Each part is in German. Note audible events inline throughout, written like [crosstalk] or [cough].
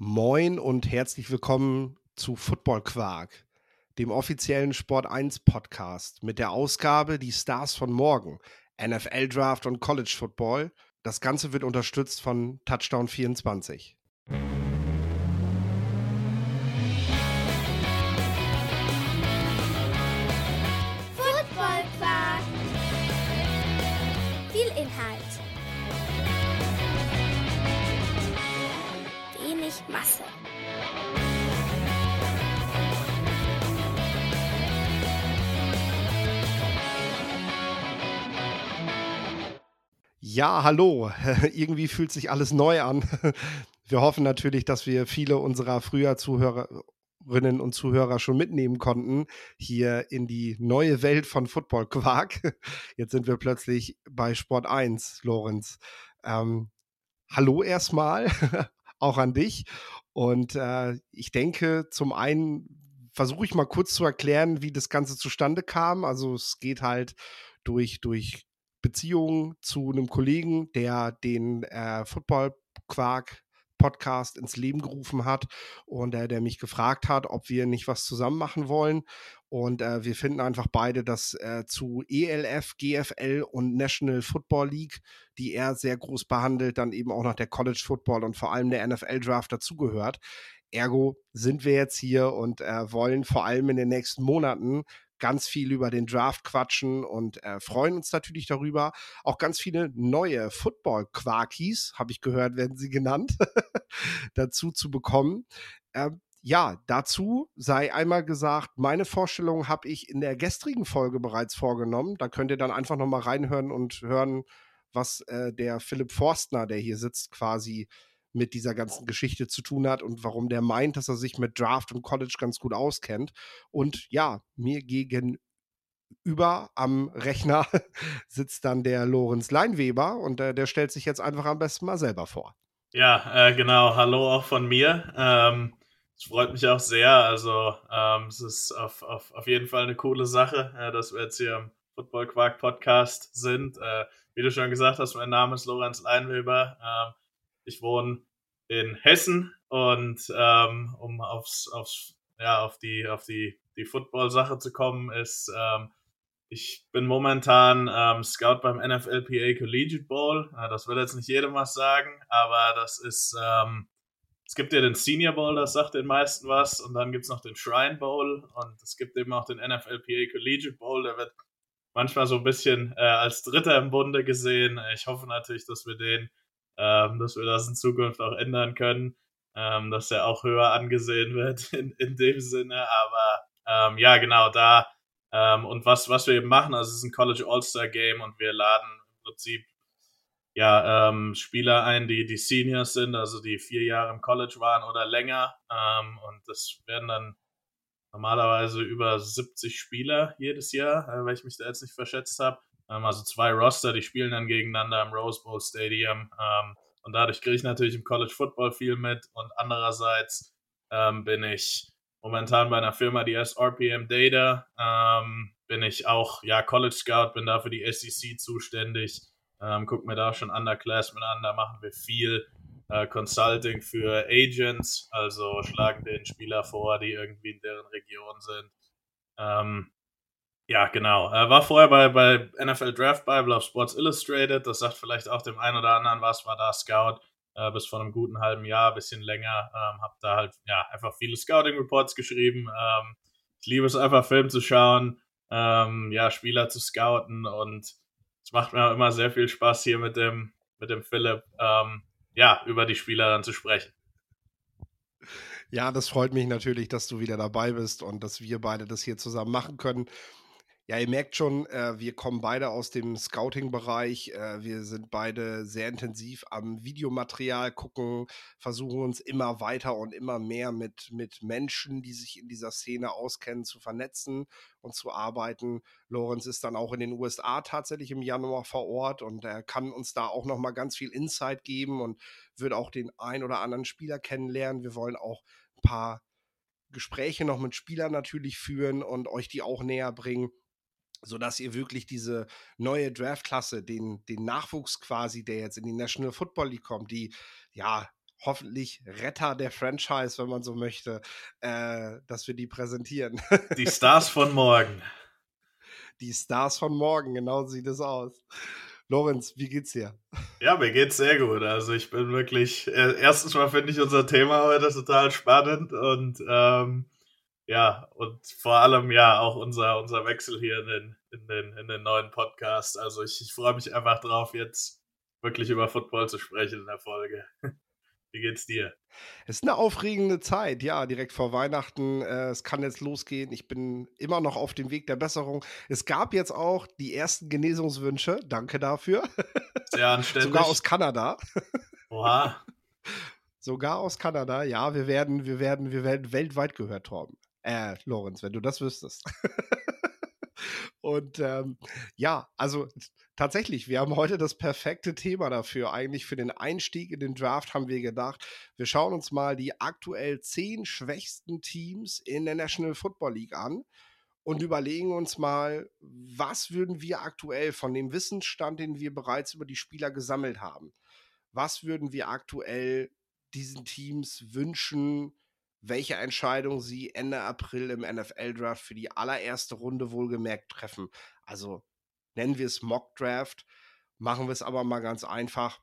Moin und herzlich willkommen zu Football Quark, dem offiziellen Sport 1 Podcast mit der Ausgabe Die Stars von morgen, NFL Draft und College Football. Das Ganze wird unterstützt von Touchdown 24. Ja, hallo. [laughs] Irgendwie fühlt sich alles neu an. [laughs] Wir hoffen natürlich, dass wir viele unserer früher Zuhörerinnen und Zuhörer schon mitnehmen konnten, hier in die neue Welt von Football Quark. [laughs] Jetzt sind wir plötzlich bei Sport 1, Lorenz. Ähm, hallo erstmal, auch an dich. Und äh, ich denke, zum einen versuche ich mal kurz zu erklären, wie das Ganze zustande kam. Also es geht halt durch, durch Beziehungen zu einem Kollegen, der den äh, Football Quark Podcast ins Leben gerufen hat und äh, der mich gefragt hat, ob wir nicht was zusammen machen wollen. Und äh, wir finden einfach beide, dass äh, zu ELF, GFL und National Football League, die er sehr groß behandelt, dann eben auch noch der College Football und vor allem der NFL Draft dazugehört. Ergo sind wir jetzt hier und äh, wollen vor allem in den nächsten Monaten ganz viel über den Draft quatschen und äh, freuen uns natürlich darüber. Auch ganz viele neue Football-Quarkies, habe ich gehört, werden sie genannt, [laughs] dazu zu bekommen. Ähm, ja, dazu sei einmal gesagt, meine Vorstellung habe ich in der gestrigen Folge bereits vorgenommen. Da könnt ihr dann einfach nochmal reinhören und hören, was äh, der Philipp Forstner, der hier sitzt, quasi mit dieser ganzen Geschichte zu tun hat und warum der meint, dass er sich mit Draft und College ganz gut auskennt. Und ja, mir gegenüber am Rechner [laughs] sitzt dann der Lorenz Leinweber und äh, der stellt sich jetzt einfach am besten mal selber vor. Ja, äh, genau. Hallo auch von mir. Ähm, es freut mich auch sehr. Also ähm, es ist auf, auf, auf jeden Fall eine coole Sache, äh, dass wir jetzt hier im Football Quark Podcast sind. Äh, wie du schon gesagt hast, mein Name ist Lorenz Leinweber. Ich wohne in Hessen und ähm, um aufs, aufs, ja, auf die, auf die, die Football-Sache zu kommen, ist, ähm, ich bin momentan ähm, Scout beim NFLPA Collegiate Bowl. Äh, das will jetzt nicht jedem was sagen, aber das ist, ähm, es gibt ja den Senior Bowl, das sagt den meisten was, und dann gibt es noch den Shrine Bowl und es gibt eben auch den NFLPA Collegiate Bowl, der wird manchmal so ein bisschen äh, als Dritter im Bunde gesehen. Ich hoffe natürlich, dass wir den ähm, dass wir das in Zukunft auch ändern können, ähm, dass er auch höher angesehen wird [laughs] in, in dem Sinne. Aber ähm, ja, genau da. Ähm, und was, was wir eben machen, also es ist ein College All-Star Game und wir laden im Prinzip ja, ähm, Spieler ein, die die Seniors sind, also die vier Jahre im College waren oder länger. Ähm, und das werden dann normalerweise über 70 Spieler jedes Jahr, äh, weil ich mich da jetzt nicht verschätzt habe. Ähm, also zwei Roster, die spielen dann gegeneinander im Rose Bowl Stadium. Ähm, und dadurch kriege ich natürlich im College Football viel mit. Und andererseits ähm, bin ich momentan bei einer Firma, die heißt RPM Data. Bin ich auch ja, College Scout, bin da für die SEC zuständig. Ähm, guck mir da schon Underclassmen an, da machen wir viel äh, Consulting für Agents, also schlagen den Spieler vor, die irgendwie in deren Region sind. Ähm, ja, genau. Er war vorher bei, bei NFL Draft Bible auf Sports Illustrated. Das sagt vielleicht auch dem einen oder anderen was, war da Scout äh, bis vor einem guten halben Jahr, bisschen länger. Ähm, hab da halt ja einfach viele Scouting Reports geschrieben. Ähm, ich liebe es einfach, Film zu schauen, ähm, ja, Spieler zu scouten und es macht mir auch immer sehr viel Spaß hier mit dem, mit dem Philipp, ähm, ja, über die Spieler dann zu sprechen. Ja, das freut mich natürlich, dass du wieder dabei bist und dass wir beide das hier zusammen machen können. Ja, ihr merkt schon, äh, wir kommen beide aus dem Scouting-Bereich. Äh, wir sind beide sehr intensiv am Videomaterial gucken, versuchen uns immer weiter und immer mehr mit, mit Menschen, die sich in dieser Szene auskennen, zu vernetzen und zu arbeiten. Lorenz ist dann auch in den USA tatsächlich im Januar vor Ort und er kann uns da auch nochmal ganz viel Insight geben und wird auch den ein oder anderen Spieler kennenlernen. Wir wollen auch ein paar Gespräche noch mit Spielern natürlich führen und euch die auch näher bringen sodass ihr wirklich diese neue Draftklasse, den, den Nachwuchs quasi, der jetzt in die National Football League kommt, die ja hoffentlich Retter der Franchise, wenn man so möchte, äh, dass wir die präsentieren. Die Stars [laughs] von morgen. Die Stars von morgen, genau sieht es aus. Lorenz, wie geht's dir? Ja, mir geht's sehr gut. Also ich bin wirklich, äh, erstens mal finde ich unser Thema heute total spannend und ähm, ja, und vor allem ja auch unser, unser Wechsel hier in den, in den, in den neuen Podcast. Also ich, ich freue mich einfach drauf, jetzt wirklich über Football zu sprechen in der Folge. [laughs] Wie geht's dir? Es ist eine aufregende Zeit, ja, direkt vor Weihnachten. Äh, es kann jetzt losgehen. Ich bin immer noch auf dem Weg der Besserung. Es gab jetzt auch die ersten Genesungswünsche. Danke dafür. [laughs] Sehr anständig. Sogar aus Kanada. [laughs] Oha. Sogar aus Kanada, ja, wir werden, wir werden, wir werden weltweit gehört, Torben. Äh, Lorenz, wenn du das wüsstest. [laughs] Und ähm, ja, also tatsächlich, wir haben heute das perfekte Thema dafür. Eigentlich für den Einstieg in den Draft haben wir gedacht, wir schauen uns mal die aktuell zehn schwächsten Teams in der National Football League an und überlegen uns mal, was würden wir aktuell von dem Wissensstand, den wir bereits über die Spieler gesammelt haben, was würden wir aktuell diesen Teams wünschen, welche Entscheidung sie Ende April im NFL-Draft für die allererste Runde wohlgemerkt treffen. Also nennen wir es Mock-Draft, machen wir es aber mal ganz einfach.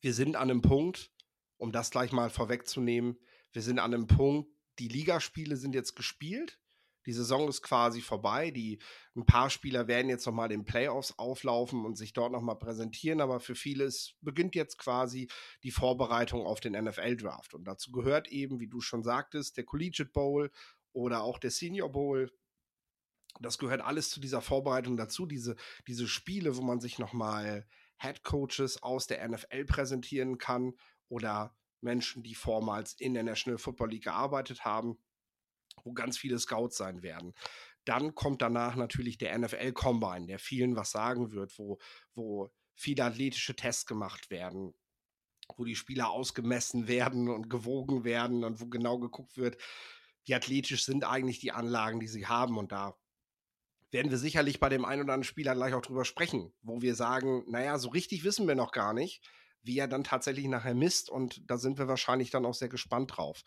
Wir sind an einem Punkt, um das gleich mal vorwegzunehmen, wir sind an einem Punkt, die Ligaspiele sind jetzt gespielt. Die Saison ist quasi vorbei. Die, ein paar Spieler werden jetzt nochmal in Playoffs auflaufen und sich dort nochmal präsentieren, aber für viele ist, beginnt jetzt quasi die Vorbereitung auf den NFL-Draft. Und dazu gehört eben, wie du schon sagtest, der Collegiate Bowl oder auch der Senior Bowl. Das gehört alles zu dieser Vorbereitung dazu, diese, diese Spiele, wo man sich nochmal Head Coaches aus der NFL präsentieren kann oder Menschen, die vormals in der National Football League gearbeitet haben wo ganz viele Scouts sein werden. Dann kommt danach natürlich der NFL Combine, der vielen was sagen wird, wo, wo viele athletische Tests gemacht werden, wo die Spieler ausgemessen [laughs] werden und gewogen werden und wo genau geguckt wird, wie athletisch sind eigentlich die Anlagen, die sie haben. Und da werden wir sicherlich bei dem einen oder anderen Spieler gleich auch drüber sprechen, wo wir sagen, naja, so richtig wissen wir noch gar nicht, wie er dann tatsächlich nachher misst. Und da sind wir wahrscheinlich dann auch sehr gespannt drauf.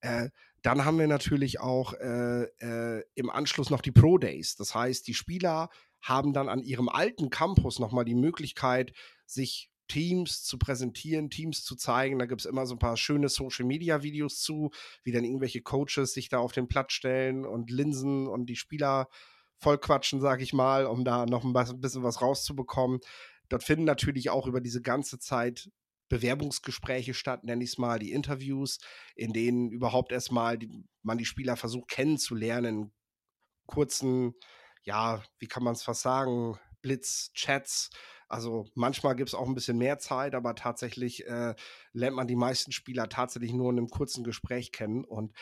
Äh, dann haben wir natürlich auch äh, äh, im Anschluss noch die Pro Days. Das heißt, die Spieler haben dann an ihrem alten Campus nochmal die Möglichkeit, sich Teams zu präsentieren, Teams zu zeigen. Da gibt es immer so ein paar schöne Social-Media-Videos zu, wie dann irgendwelche Coaches sich da auf den Platz stellen und Linsen und die Spieler vollquatschen, sag ich mal, um da noch ein bisschen was rauszubekommen. Dort finden natürlich auch über diese ganze Zeit Bewerbungsgespräche statt, nenne ich es mal, die Interviews, in denen überhaupt erstmal die, man die Spieler versucht kennenzulernen, kurzen, ja, wie kann man es fast sagen, Blitz-Chats. Also manchmal gibt es auch ein bisschen mehr Zeit, aber tatsächlich äh, lernt man die meisten Spieler tatsächlich nur in einem kurzen Gespräch kennen. Und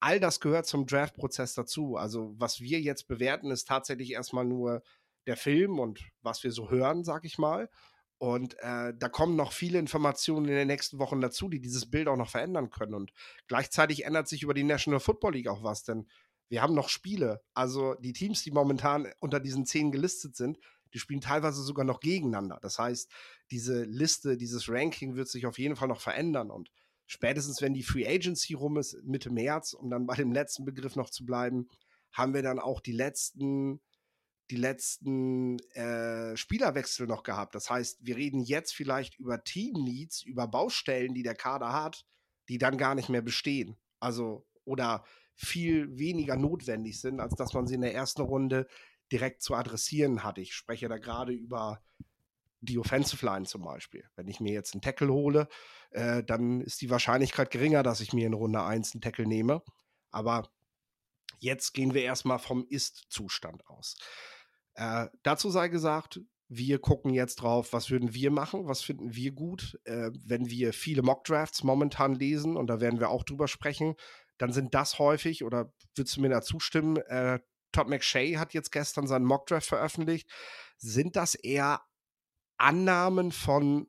all das gehört zum Draft-Prozess dazu. Also was wir jetzt bewerten, ist tatsächlich erstmal nur der Film und was wir so hören, sag ich mal. Und äh, da kommen noch viele Informationen in den nächsten Wochen dazu, die dieses Bild auch noch verändern können. Und gleichzeitig ändert sich über die National Football League auch was, denn wir haben noch Spiele. Also die Teams, die momentan unter diesen zehn gelistet sind, die spielen teilweise sogar noch gegeneinander. Das heißt, diese Liste, dieses Ranking wird sich auf jeden Fall noch verändern. Und spätestens, wenn die Free Agency rum ist, Mitte März, um dann bei dem letzten Begriff noch zu bleiben, haben wir dann auch die letzten die letzten äh, Spielerwechsel noch gehabt. Das heißt, wir reden jetzt vielleicht über Team-Needs, über Baustellen, die der Kader hat, die dann gar nicht mehr bestehen. Also, oder viel weniger notwendig sind, als dass man sie in der ersten Runde direkt zu adressieren hat. Ich spreche da gerade über die Offensive Line zum Beispiel. Wenn ich mir jetzt einen Tackle hole, äh, dann ist die Wahrscheinlichkeit geringer, dass ich mir in Runde 1 einen Tackle nehme. Aber jetzt gehen wir erstmal vom Ist-Zustand aus. Äh, dazu sei gesagt, wir gucken jetzt drauf, was würden wir machen, was finden wir gut. Äh, wenn wir viele Mock-Drafts momentan lesen, und da werden wir auch drüber sprechen, dann sind das häufig, oder würdest du mir da zustimmen, äh, Todd McShay hat jetzt gestern seinen Mock-Draft veröffentlicht, sind das eher Annahmen von,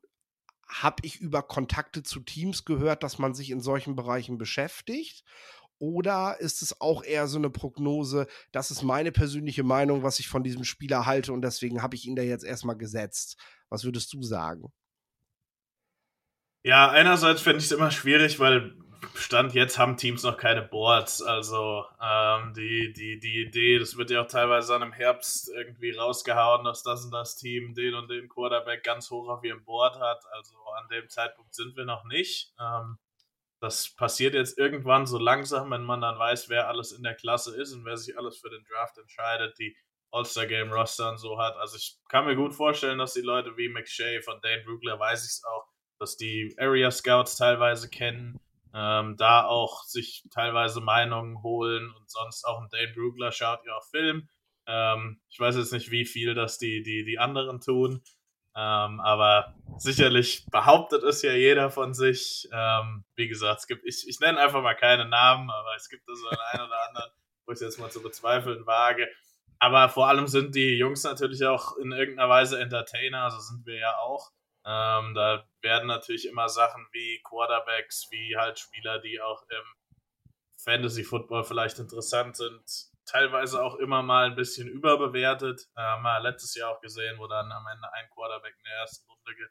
habe ich über Kontakte zu Teams gehört, dass man sich in solchen Bereichen beschäftigt? Oder ist es auch eher so eine Prognose, das ist meine persönliche Meinung, was ich von diesem Spieler halte und deswegen habe ich ihn da jetzt erstmal gesetzt? Was würdest du sagen? Ja, einerseits finde ich es immer schwierig, weil Stand jetzt haben Teams noch keine Boards. Also ähm, die, die, die Idee, das wird ja auch teilweise dann im Herbst irgendwie rausgehauen, dass das und das Team den und den Quarterback ganz hoch auf ihrem Board hat. Also an dem Zeitpunkt sind wir noch nicht. Ähm, das passiert jetzt irgendwann so langsam, wenn man dann weiß, wer alles in der Klasse ist und wer sich alles für den Draft entscheidet, die All-Star-Game-Roster und so hat. Also ich kann mir gut vorstellen, dass die Leute wie McShay von Dane Brugler, weiß ich es auch, dass die Area Scouts teilweise kennen, ähm, da auch sich teilweise Meinungen holen und sonst auch ein Dane Brugler schaut ja auch Film. Ähm, ich weiß jetzt nicht, wie viel das die, die, die anderen tun, ähm, aber sicherlich behauptet es ja jeder von sich. Ähm, wie gesagt, es gibt, ich, ich nenne einfach mal keine Namen, aber es gibt da so einen oder anderen, wo ich es jetzt mal zu bezweifeln wage. Aber vor allem sind die Jungs natürlich auch in irgendeiner Weise Entertainer, also sind wir ja auch. Ähm, da werden natürlich immer Sachen wie Quarterbacks, wie halt Spieler, die auch im Fantasy Football vielleicht interessant sind, teilweise auch immer mal ein bisschen überbewertet. Äh, haben wir letztes Jahr auch gesehen, wo dann am Ende ein Quarterback in der ersten Runde ge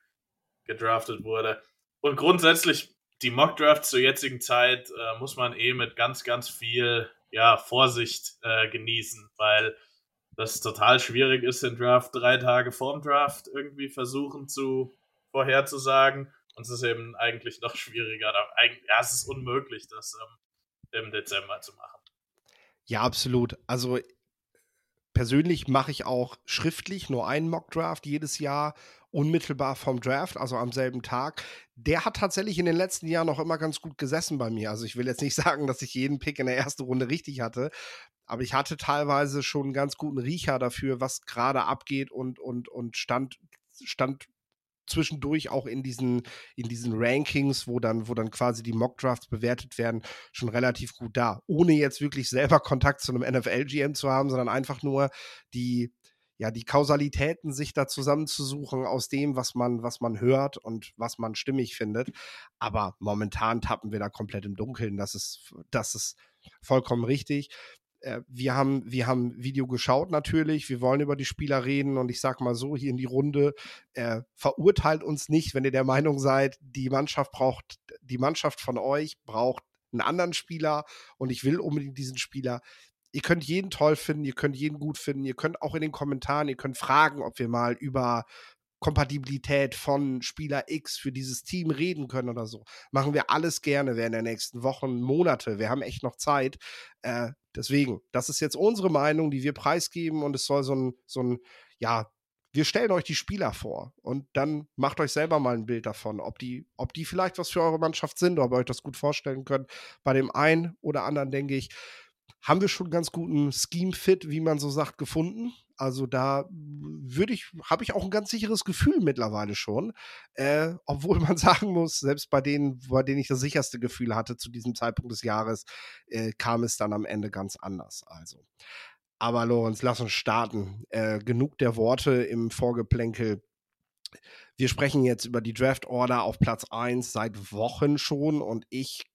gedraftet wurde. Und grundsätzlich die Mock Drafts zur jetzigen Zeit äh, muss man eh mit ganz, ganz viel ja, Vorsicht äh, genießen, weil das total schwierig ist, den Draft drei Tage vorm Draft irgendwie versuchen zu vorherzusagen. Und es ist eben eigentlich noch schwieriger. Ja, es ist unmöglich, das ähm, im Dezember zu machen. Ja, absolut. Also persönlich mache ich auch schriftlich nur einen Mock-Draft jedes Jahr, unmittelbar vom Draft, also am selben Tag. Der hat tatsächlich in den letzten Jahren noch immer ganz gut gesessen bei mir. Also ich will jetzt nicht [laughs] sagen, dass ich jeden Pick in der ersten Runde richtig hatte, aber ich hatte teilweise schon einen ganz guten Riecher dafür, was gerade abgeht und, und, und stand, stand zwischendurch auch in diesen, in diesen Rankings, wo dann, wo dann quasi die Mockdrafts bewertet werden, schon relativ gut da. Ohne jetzt wirklich selber Kontakt zu einem NFL-GM zu haben, sondern einfach nur die, ja, die Kausalitäten sich da zusammenzusuchen aus dem, was man, was man hört und was man stimmig findet. Aber momentan tappen wir da komplett im Dunkeln. Das ist, das ist vollkommen richtig. Äh, wir haben, wir haben Video geschaut natürlich, wir wollen über die Spieler reden und ich sag mal so hier in die Runde, äh, verurteilt uns nicht, wenn ihr der Meinung seid, die Mannschaft braucht, die Mannschaft von euch braucht einen anderen Spieler und ich will unbedingt diesen Spieler. Ihr könnt jeden toll finden, ihr könnt jeden gut finden, ihr könnt auch in den Kommentaren, ihr könnt fragen, ob wir mal über Kompatibilität von Spieler X für dieses Team reden können oder so. Machen wir alles gerne während der nächsten Wochen, Monate. Wir haben echt noch Zeit. Äh, deswegen, das ist jetzt unsere Meinung, die wir preisgeben und es soll so ein, so ein, ja, wir stellen euch die Spieler vor und dann macht euch selber mal ein Bild davon, ob die, ob die vielleicht was für eure Mannschaft sind, ob ihr euch das gut vorstellen könnt. Bei dem einen oder anderen, denke ich, haben wir schon ganz guten Scheme-Fit, wie man so sagt, gefunden. Also da würde ich, habe ich auch ein ganz sicheres Gefühl mittlerweile schon. Äh, obwohl man [laughs] sagen muss, selbst bei denen, bei denen ich das sicherste Gefühl hatte zu diesem Zeitpunkt des Jahres, äh, kam es dann am Ende ganz anders. Also. Aber Lorenz, lass uns starten. Äh, genug der Worte im Vorgeplänkel. Wir sprechen jetzt über die Draft Order auf Platz 1 seit Wochen schon und ich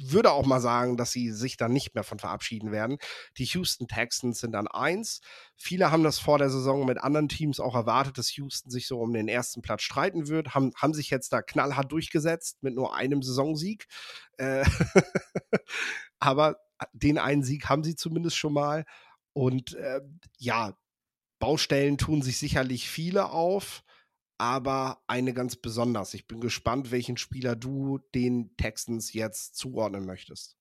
würde auch mal sagen, dass sie sich dann nicht mehr von verabschieden werden. Die Houston Texans sind dann eins. Viele haben das vor der Saison mit anderen Teams auch erwartet, dass Houston sich so um den ersten Platz streiten wird, haben, haben sich jetzt da knallhart durchgesetzt mit nur einem Saisonsieg. Äh [laughs] Aber den einen Sieg haben sie zumindest schon mal. Und äh, ja, Baustellen tun sich sicherlich viele auf aber eine ganz besonders. Ich bin gespannt, welchen Spieler du den Texans jetzt zuordnen möchtest.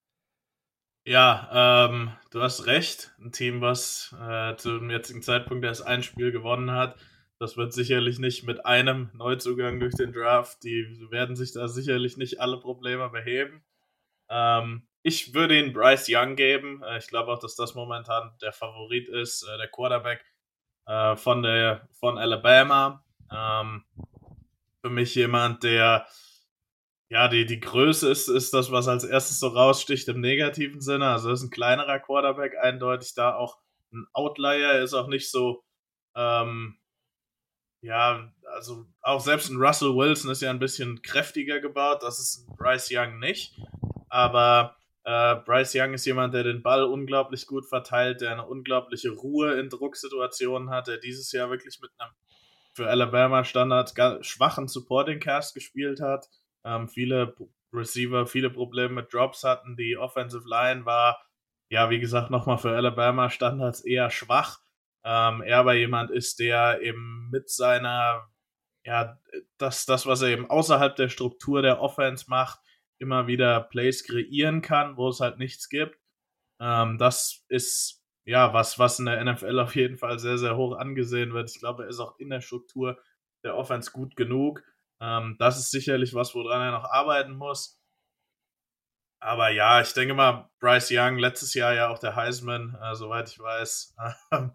Ja, ähm, du hast recht. Ein Team, was äh, zum jetzigen Zeitpunkt erst ein Spiel gewonnen hat, das wird sicherlich nicht mit einem Neuzugang durch den Draft. Die werden sich da sicherlich nicht alle Probleme beheben. Ähm, ich würde ihn Bryce Young geben. Äh, ich glaube auch, dass das momentan der Favorit ist, äh, der Quarterback äh, von, der, von Alabama. Ähm, für mich jemand, der ja, die, die Größe ist, ist das, was als erstes so raussticht im negativen Sinne. Also ist ein kleinerer Quarterback, eindeutig da auch ein Outlier, er ist auch nicht so, ähm, ja, also auch selbst ein Russell Wilson ist ja ein bisschen kräftiger gebaut, das ist Bryce Young nicht. Aber äh, Bryce Young ist jemand, der den Ball unglaublich gut verteilt, der eine unglaubliche Ruhe in Drucksituationen hat, der dieses Jahr wirklich mit einem für Alabama Standards schwachen Supporting Cast gespielt hat. ähm, viele Receiver viele Probleme mit Drops hatten. Die Offensive Line war, ja, wie gesagt, nochmal für Alabama Standards eher schwach. Ähm, er aber jemand ist, der eben mit seiner, ja, das, das, was er eben außerhalb der Struktur der Offense macht, immer wieder Plays kreieren kann, wo es halt nichts gibt. Ähm, das ist ja was, was in der NFL auf jeden Fall sehr, sehr hoch angesehen wird. Ich glaube, er ist auch in der Struktur der Offense gut genug. Ähm, das ist sicherlich was, woran er noch arbeiten muss. Aber ja, ich denke mal, Bryce Young, letztes Jahr ja auch der Heisman, äh, soweit ich weiß. [laughs]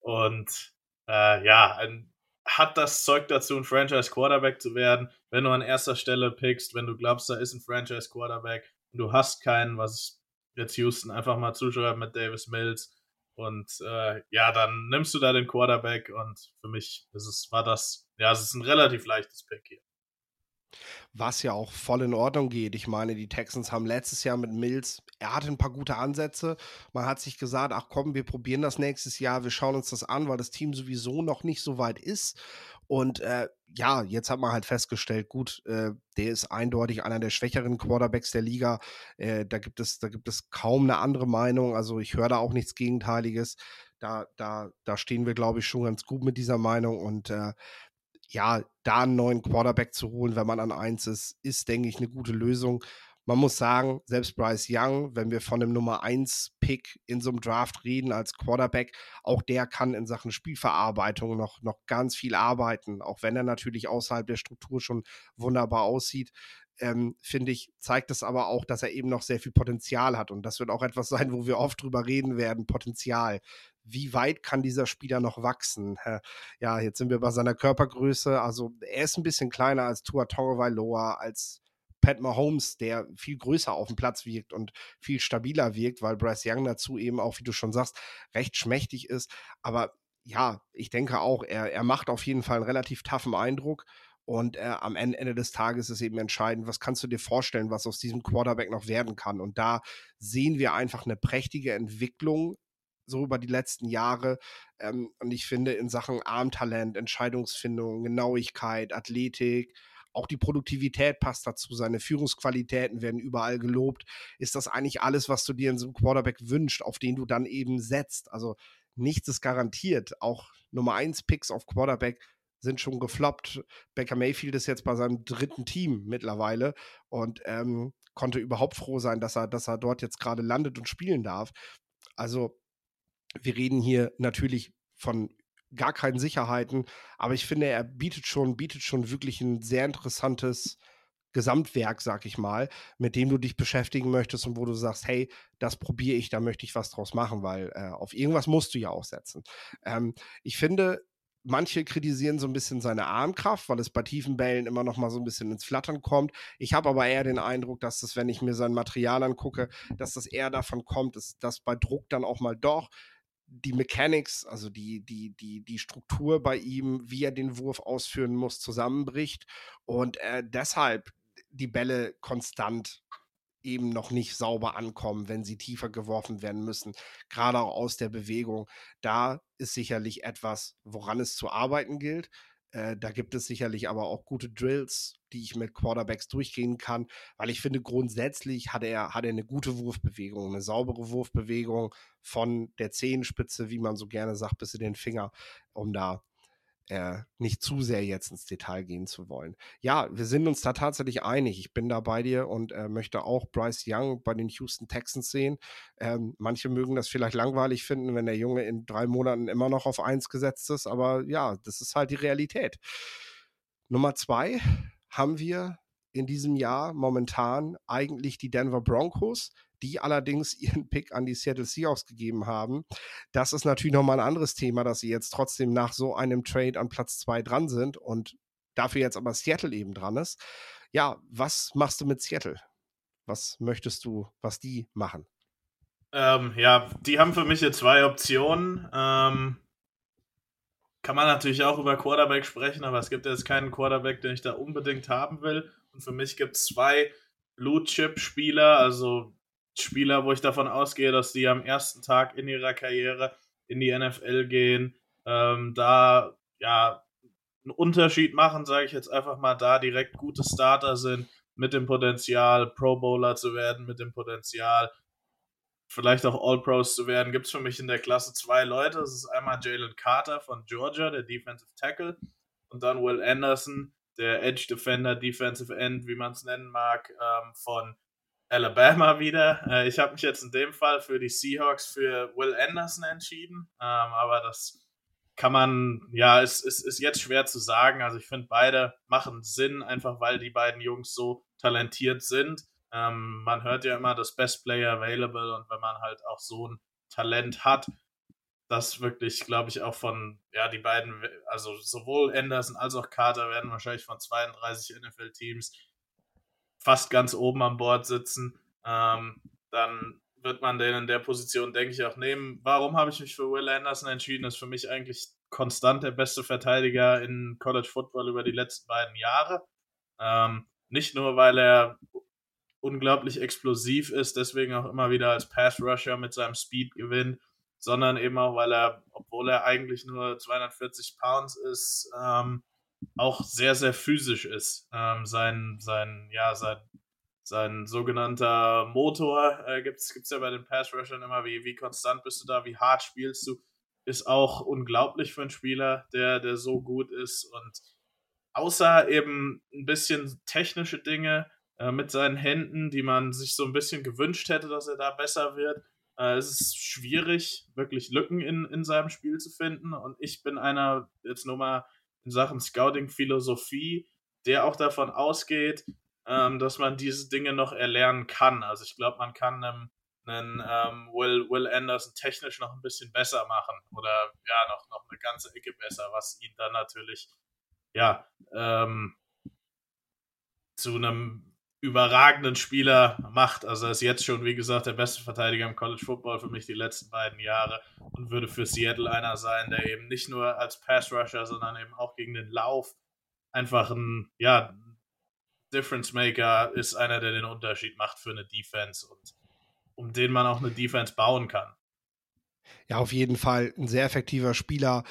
Und äh, ja, ein, hat das Zeug dazu, ein Franchise Quarterback zu werden. Wenn du an erster Stelle pickst, wenn du glaubst, da ist ein Franchise Quarterback und du hast keinen, was jetzt Houston einfach mal zuschreibe mit Davis Mills. Und äh, ja, dann nimmst du da den Quarterback und für mich ist es, war das, ja, es ist ein relativ leichtes Pick hier. Was ja auch voll in Ordnung geht. Ich meine, die Texans haben letztes Jahr mit Mills, er hatte ein paar gute Ansätze. Man hat sich gesagt, ach komm, wir probieren das nächstes Jahr, wir schauen uns das an, weil das Team sowieso noch nicht so weit ist. Und äh, ja, jetzt hat man halt festgestellt, gut, äh, der ist eindeutig einer der schwächeren Quarterbacks der Liga. Äh, da gibt es, da gibt es kaum eine andere Meinung. Also ich höre da auch nichts Gegenteiliges. Da, da, da stehen wir, glaube ich, schon ganz gut mit dieser Meinung. Und äh, ja, da einen neuen Quarterback zu holen, wenn man an eins ist, ist, denke ich, eine gute Lösung. Man muss sagen, selbst Bryce Young, wenn wir von dem Nummer 1 Pick in so einem Draft reden als Quarterback, auch der kann in Sachen Spielverarbeitung noch, noch ganz viel arbeiten, auch wenn er natürlich außerhalb der Struktur schon wunderbar aussieht. Ähm, finde ich, zeigt es aber auch, dass er eben noch sehr viel Potenzial hat. Und das wird auch etwas [laughs] sein, wo wir oft drüber reden werden, Potenzial wie weit kann dieser Spieler noch wachsen? Ja, jetzt sind wir bei seiner Körpergröße. Also er ist ein bisschen kleiner als Tua Tagovailoa, als Pat Mahomes, der viel größer auf dem Platz wirkt und viel stabiler wirkt, weil Bryce Young dazu eben auch, wie du schon sagst, recht schmächtig ist. Aber ja, ich denke auch, er, er macht auf jeden Fall einen relativ taffen Eindruck. Und äh, am Ende des Tages ist eben entscheidend, was kannst du dir vorstellen, was aus diesem Quarterback noch werden kann. Und da sehen wir einfach eine prächtige Entwicklung so über die letzten Jahre. Ähm, und ich finde, in Sachen Armtalent, Entscheidungsfindung, Genauigkeit, Athletik, auch die Produktivität passt dazu, seine Führungsqualitäten werden überall gelobt. Ist das eigentlich alles, was du dir in so einem Quarterback wünschst, auf den du dann eben setzt? Also nichts ist garantiert. Auch Nummer 1 Picks auf Quarterback sind schon gefloppt. Baker Mayfield ist jetzt bei seinem dritten Team mittlerweile und ähm, konnte überhaupt froh sein, dass er, dass er dort jetzt gerade landet und spielen darf. Also wir reden hier natürlich von gar keinen Sicherheiten, aber ich finde, er bietet schon, bietet schon wirklich ein sehr interessantes Gesamtwerk, sag ich mal, mit dem du dich beschäftigen möchtest und wo du sagst, hey, das probiere ich, da möchte ich was draus machen, weil äh, auf irgendwas musst du ja auch setzen. Ähm, ich finde, manche kritisieren so ein bisschen seine Armkraft, weil es bei tiefen Bällen immer noch mal so ein bisschen ins Flattern kommt. Ich habe aber eher den Eindruck, dass das, wenn ich mir sein Material angucke, dass das eher davon kommt, dass, dass bei Druck dann auch mal doch die Mechanics, also die, die, die, die Struktur bei ihm, wie er den Wurf ausführen muss, zusammenbricht und äh, deshalb die Bälle konstant eben noch nicht sauber ankommen, wenn sie tiefer geworfen werden müssen, gerade auch aus der Bewegung. Da ist sicherlich etwas, woran es zu arbeiten gilt. Äh, da gibt es sicherlich aber auch gute Drills, die ich mit Quarterbacks durchgehen kann, weil ich finde, grundsätzlich hat er, hat er eine gute Wurfbewegung, eine saubere Wurfbewegung von der Zehenspitze, wie man so gerne sagt, bis in den Finger, um da äh, nicht zu sehr jetzt ins Detail gehen zu wollen. Ja, wir sind uns da tatsächlich einig. Ich bin da bei dir und äh, möchte auch Bryce Young bei den Houston Texans sehen. Ähm, manche mögen das vielleicht langweilig finden, wenn der Junge in drei Monaten immer noch auf eins gesetzt ist, aber ja, das ist halt die Realität. Nummer zwei haben wir in diesem Jahr momentan eigentlich die Denver Broncos, die allerdings [laughs] ihren Pick an die Seattle Seahawks gegeben haben. Das ist natürlich nochmal ein anderes Thema, dass sie jetzt trotzdem nach so einem Trade an Platz zwei dran sind und dafür jetzt aber Seattle eben dran ist. Ja, was machst du mit Seattle? Was möchtest du, was die machen? Ähm, ja, die haben für mich hier zwei Optionen. Ähm, kann man natürlich auch über Quarterback sprechen, aber es gibt jetzt keinen Quarterback, den ich da unbedingt haben will. Und für mich gibt es zwei Blue-Chip-Spieler, also Spieler, wo ich davon ausgehe, dass die am ersten Tag in ihrer Karriere in die NFL gehen, ähm, da ja einen Unterschied machen, sage ich jetzt einfach mal, da direkt gute Starter sind. mit dem Potenzial, Pro Bowler zu werden, mit dem Potenzial, vielleicht auch All-Pros zu werden, gibt es für mich in der Klasse zwei Leute. Das ist einmal Jalen Carter von Georgia, der Defensive Tackle, und dann Will Anderson, der Edge Defender, Defensive End, wie man es nennen mag, ähm, von Alabama wieder. Äh, ich habe mich jetzt in dem Fall für die Seahawks für Will Anderson entschieden, ähm, aber das kann man, ja, es ist, ist, ist jetzt schwer zu sagen. Also ich finde, beide machen Sinn, einfach weil die beiden Jungs so talentiert sind. Ähm, man hört ja immer das Best Player Available und wenn man halt auch so ein Talent hat, das wirklich, glaube ich, auch von, ja, die beiden, also sowohl Anderson als auch Carter werden wahrscheinlich von 32 NFL-Teams fast ganz oben an Bord sitzen. Ähm, dann wird man den in der Position, denke ich, auch nehmen. Warum habe ich mich für Will Anderson entschieden? Ist für mich eigentlich konstant der beste Verteidiger in College Football über die letzten beiden Jahre. Ähm, nicht nur, weil er unglaublich explosiv ist, deswegen auch immer wieder als Pass Rusher mit seinem Speed gewinnt, sondern eben auch, weil er, obwohl er eigentlich nur 240 Pounds ist, ähm, auch sehr, sehr physisch ist. Ähm, sein, sein, ja, sein, sein sogenannter Motor äh, gibt es ja bei den Pass Rushern immer, wie, wie konstant bist du da, wie hart spielst du, ist auch unglaublich für einen Spieler, der, der so gut ist und außer eben ein bisschen technische Dinge äh, mit seinen Händen, die man sich so ein bisschen gewünscht hätte, dass er da besser wird. Äh, es ist schwierig, wirklich Lücken in, in seinem Spiel zu finden. Und ich bin einer, jetzt nur mal in Sachen Scouting-Philosophie, der auch davon ausgeht, ähm, dass man diese Dinge noch erlernen kann. Also ich glaube, man kann einem, einen ähm, Will, Will Anderson technisch noch ein bisschen besser machen oder ja, noch, noch eine ganze Ecke besser, was ihn dann natürlich ja ähm, zu einem überragenden Spieler macht. Also er ist jetzt schon, wie gesagt, der beste Verteidiger im College Football für mich die letzten beiden Jahre und würde für Seattle einer sein, der eben nicht nur als Pass Rusher, sondern eben auch gegen den Lauf einfach ein, ja, Difference Maker ist, einer, der den Unterschied macht für eine Defense und um den man auch eine Defense bauen kann. Ja, auf jeden Fall ein sehr effektiver Spieler.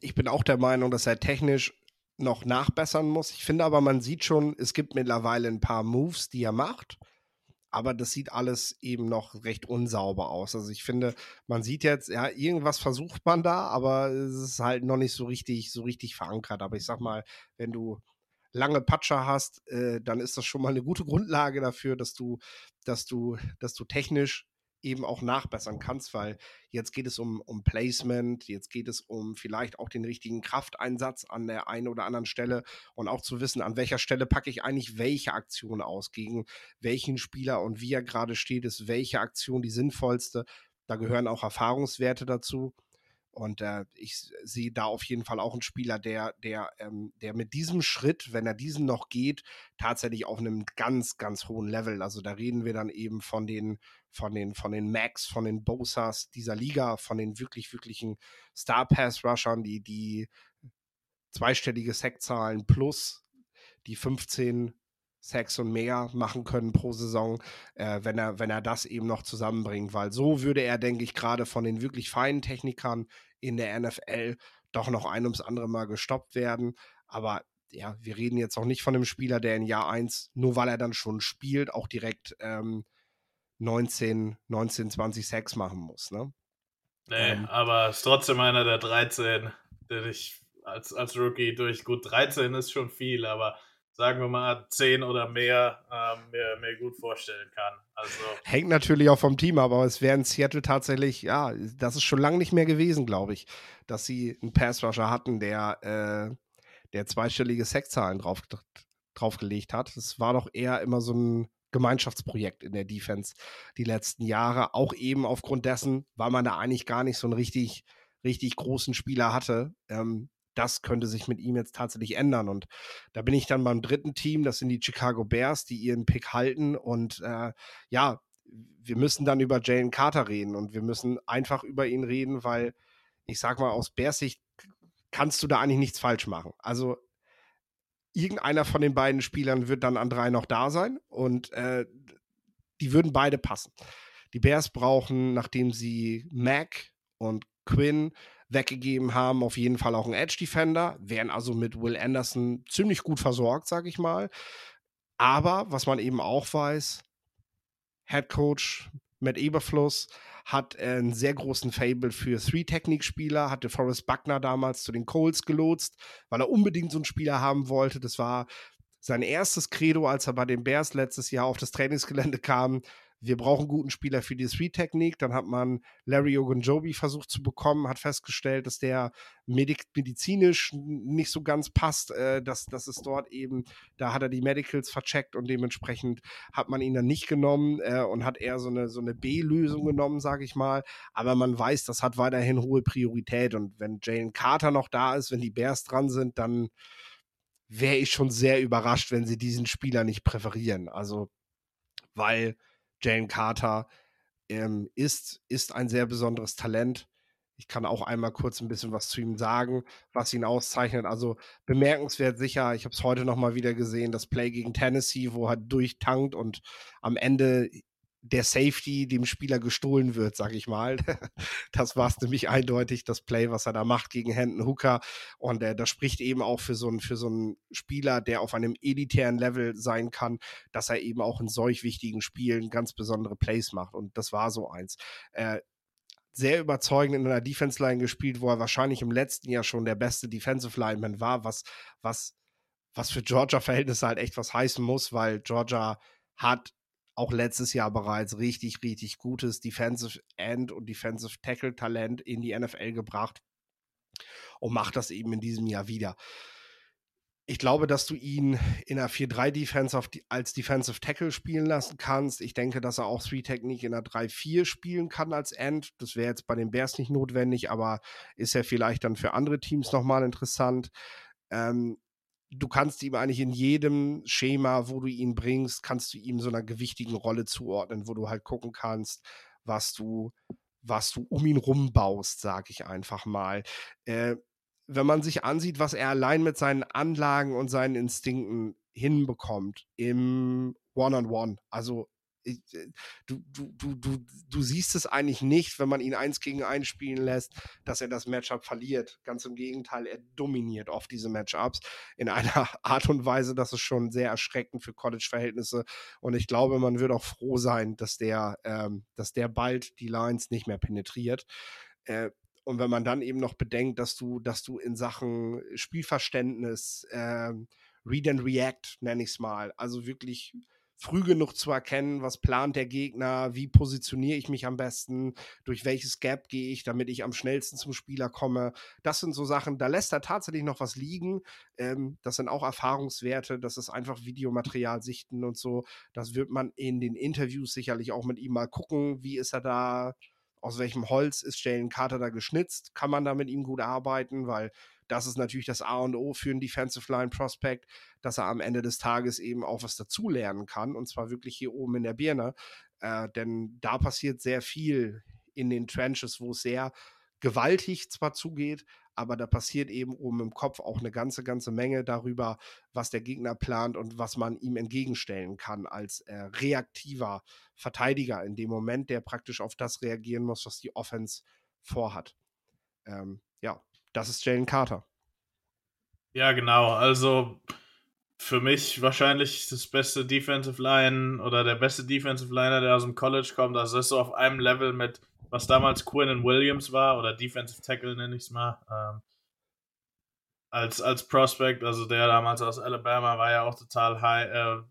Ich bin auch der Meinung, dass er technisch noch nachbessern muss. Ich finde aber, man sieht schon, es gibt mittlerweile ein paar Moves, die er macht. Aber das sieht alles eben noch recht unsauber aus. Also ich finde, man sieht jetzt, ja, irgendwas versucht man da, aber es ist halt noch nicht so richtig, so richtig verankert. Aber ich sag mal, wenn du lange Patscher hast, äh, dann ist das schon mal eine gute Grundlage dafür, dass du, dass du, dass du technisch eben auch nachbessern kannst, weil jetzt geht es um, um Placement, jetzt geht es um vielleicht auch den richtigen Krafteinsatz an der einen oder anderen Stelle und auch zu wissen, an welcher Stelle packe ich eigentlich welche Aktion aus, gegen welchen Spieler und wie er gerade steht, ist welche Aktion die sinnvollste. Da gehören auch Erfahrungswerte dazu. Und äh, ich sehe da auf jeden Fall auch einen Spieler, der, der, ähm, der mit diesem Schritt, wenn er diesen noch geht, tatsächlich auf einem ganz, ganz hohen Level. Also da reden wir dann eben von den, von den, von den Max, von den Bosas dieser Liga, von den wirklich, wirklichen Star Pass Rushern, die, die zweistellige Sackzahlen plus die 15 Sacks und mehr machen können pro Saison, äh, wenn, er, wenn er das eben noch zusammenbringt. Weil so würde er, denke ich, gerade von den wirklich feinen Technikern in der NFL doch noch ein ums andere Mal gestoppt werden. Aber ja, wir reden jetzt auch nicht von einem Spieler, der in Jahr 1, nur weil er dann schon spielt, auch direkt ähm, 19, 19, 20 Sacks machen muss. Ne? Nee, ähm, aber ist trotzdem einer der 13, der ich als, als Rookie durch gut 13 ist schon viel, aber sagen wir mal, zehn oder mehr ähm, mir, mir gut vorstellen kann. Also Hängt natürlich auch vom Team, aber es wäre in Seattle tatsächlich, ja, das ist schon lange nicht mehr gewesen, glaube ich, dass sie einen Pass-Rusher hatten, der, äh, der zweistellige Sackzahlen drauf, draufgelegt hat. Es war doch eher immer so ein Gemeinschaftsprojekt in der Defense die letzten Jahre, auch eben aufgrund dessen, weil man da eigentlich gar nicht so einen richtig, richtig großen Spieler hatte. Ähm, das könnte sich mit ihm jetzt tatsächlich ändern. Und da bin ich dann beim dritten Team, das sind die Chicago Bears, die ihren Pick halten. Und äh, ja, wir müssen dann über Jalen Carter reden und wir müssen einfach über ihn reden, weil ich sag mal, aus Bears Sicht kannst du da eigentlich nichts falsch machen. Also irgendeiner von den beiden Spielern wird dann an drei noch da sein und äh, die würden beide passen. Die Bears brauchen, nachdem sie Mac und Quinn weggegeben haben. Auf jeden Fall auch ein Edge Defender, wären also mit Will Anderson ziemlich gut versorgt, sag ich mal. Aber was man eben auch weiß, Head Coach Matt Eberfluss hat einen sehr großen Fable für Three-Technik-Spieler, hatte Forrest Buckner damals zu den Colts gelotst, weil er unbedingt so einen Spieler haben wollte. Das war sein erstes Credo, als er bei den Bears letztes Jahr auf das Trainingsgelände kam wir brauchen guten Spieler für die Three-Technik. Dann hat man Larry Ogunjobi versucht zu bekommen, hat festgestellt, dass der medizinisch nicht so ganz passt, äh, dass, dass es dort eben, da hat er die Medicals vercheckt und dementsprechend hat man ihn dann nicht genommen äh, und hat eher so eine, so eine B-Lösung genommen, sage ich mal. Aber man weiß, das hat weiterhin hohe Priorität und wenn Jalen Carter noch da ist, wenn die Bears dran sind, dann wäre ich schon sehr überrascht, wenn sie diesen Spieler nicht präferieren. Also, weil Jalen Carter ähm, ist, ist ein sehr besonderes Talent. Ich kann auch einmal kurz ein bisschen was zu ihm sagen, was ihn auszeichnet. Also bemerkenswert sicher, ich habe es heute noch mal wieder gesehen, das Play gegen Tennessee, wo er durchtankt und am Ende der Safety dem Spieler gestohlen wird, sag ich mal. [laughs] Das war es nämlich eindeutig, das Play, was er da macht gegen Hendon Hooker. Und äh, das spricht eben auch für so, einen, für so einen Spieler, der auf einem elitären Level sein kann, dass er eben auch in solch wichtigen Spielen ganz besondere Plays macht. Und das war so eins. Äh, sehr überzeugend in einer Defense Line gespielt, wo er wahrscheinlich im letzten Jahr schon der beste Defensive Lineman war, was, was, was für Georgia-Verhältnisse halt echt was heißen muss, weil Georgia hat auch letztes Jahr bereits richtig, richtig gutes Defensive End und Defensive Tackle Talent in die NFL gebracht und macht das eben in diesem Jahr wieder. Ich glaube, dass du ihn in einer 4-3-Defense als Defensive Tackle spielen lassen kannst. Ich denke, dass er auch Three-Technik in einer 3-4 spielen kann als End. Das wäre jetzt bei den Bears nicht notwendig, aber ist ja vielleicht dann für andere Teams nochmal interessant. Ähm, du kannst ihm eigentlich in jedem Schema, wo du ihn bringst, kannst du ihm so einer gewichtigen Rolle zuordnen, wo du halt gucken kannst, was du, was du um ihn rumbaust, sag ich einfach mal. Äh, wenn man sich ansieht, was er allein mit seinen Anlagen und seinen Instinkten hinbekommt im One-on-One, -on -One, also du, du, du, du, du siehst es eigentlich nicht, wenn man ihn eins gegen eins spielen lässt, dass er das Matchup verliert. Ganz im Gegenteil, er dominiert oft diese Matchups in [laughs] einer Art und Weise, dass es schon sehr erschreckend für College-Verhältnisse. Und ich glaube, man wird auch froh sein, dass der, ähm, dass der bald die Lines nicht mehr penetriert. Äh, und wenn man dann eben noch bedenkt, dass du, dass du in Sachen Spielverständnis, äh, Read and React, nenne ich es mal, also wirklich früh genug zu erkennen, was plant der Gegner, wie positioniere ich mich am besten, durch welches Gap gehe ich, damit ich am schnellsten zum Spieler komme. Das sind so Sachen, da lässt er tatsächlich noch was liegen. Ähm, das sind auch Erfahrungswerte, das ist einfach Videomaterial sichten und so. Das wird man in den Interviews sicherlich auch mit ihm mal gucken, wie ist er da, aus welchem Holz ist Jalen Carter da geschnitzt, kann man da mit ihm gut arbeiten, weil das ist natürlich das A und O für einen Defensive Line Prospect, dass er am Ende des Tages eben auch was dazulernen kann und zwar wirklich hier oben in der Birne. Äh, denn da passiert sehr viel in den Trenches, wo es sehr gewaltig zwar zugeht, aber da passiert eben oben im Kopf auch eine ganze, ganze Menge darüber, was der Gegner plant und was man ihm entgegenstellen kann als äh, reaktiver Verteidiger in dem Moment, der praktisch auf das reagieren muss, was die Offense vorhat. Ähm, ja, das ist Jalen Carter. Ja, genau. Also für mich wahrscheinlich das beste Defensive Line oder der beste Defensive Liner, der aus dem College kommt. Also das ist so auf einem Level mit, was damals Quinn Williams war oder Defensive Tackle nenne ich es mal. Ähm, als, als Prospect, also der damals aus Alabama war ja auch total high, äh,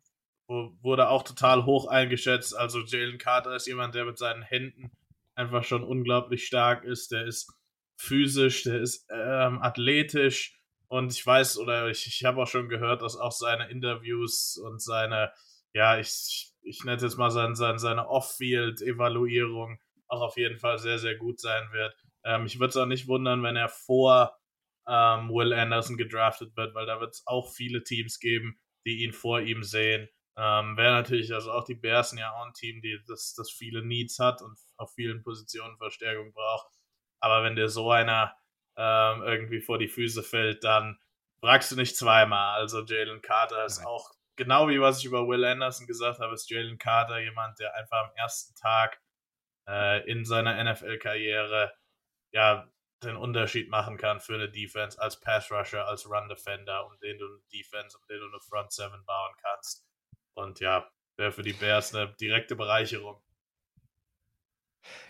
wurde auch total hoch eingeschätzt. Also Jalen Carter ist jemand, der mit seinen Händen einfach schon unglaublich stark ist. Der ist physisch, der ist ähm, athletisch und ich weiß oder ich, ich habe auch schon gehört, dass auch seine Interviews und seine, ja, ich, ich nenne es jetzt mal seine, seine, seine Off-Field-Evaluierung auch auf jeden Fall sehr, sehr gut sein wird. Ähm, ich würde es auch nicht wundern, wenn er vor ähm, Will Anderson gedraftet wird, weil da wird es auch viele Teams geben, die ihn vor ihm sehen. Ähm, Wäre natürlich, also auch die Bears sind ja auch ein Team, die das, das viele Needs hat und auf vielen Positionen Verstärkung braucht. Aber wenn dir so einer ähm, irgendwie vor die Füße fällt, dann fragst du nicht zweimal. Also Jalen Carter ist Nein. auch, genau wie was ich über Will Anderson gesagt habe, ist Jalen Carter jemand, der einfach am ersten Tag äh, in seiner NFL-Karriere ja den Unterschied machen kann für eine Defense als Pass Rusher, als Run Defender, um den du eine Defense, um den du eine Front Seven bauen kannst. Und ja, wäre für die Bears eine direkte Bereicherung.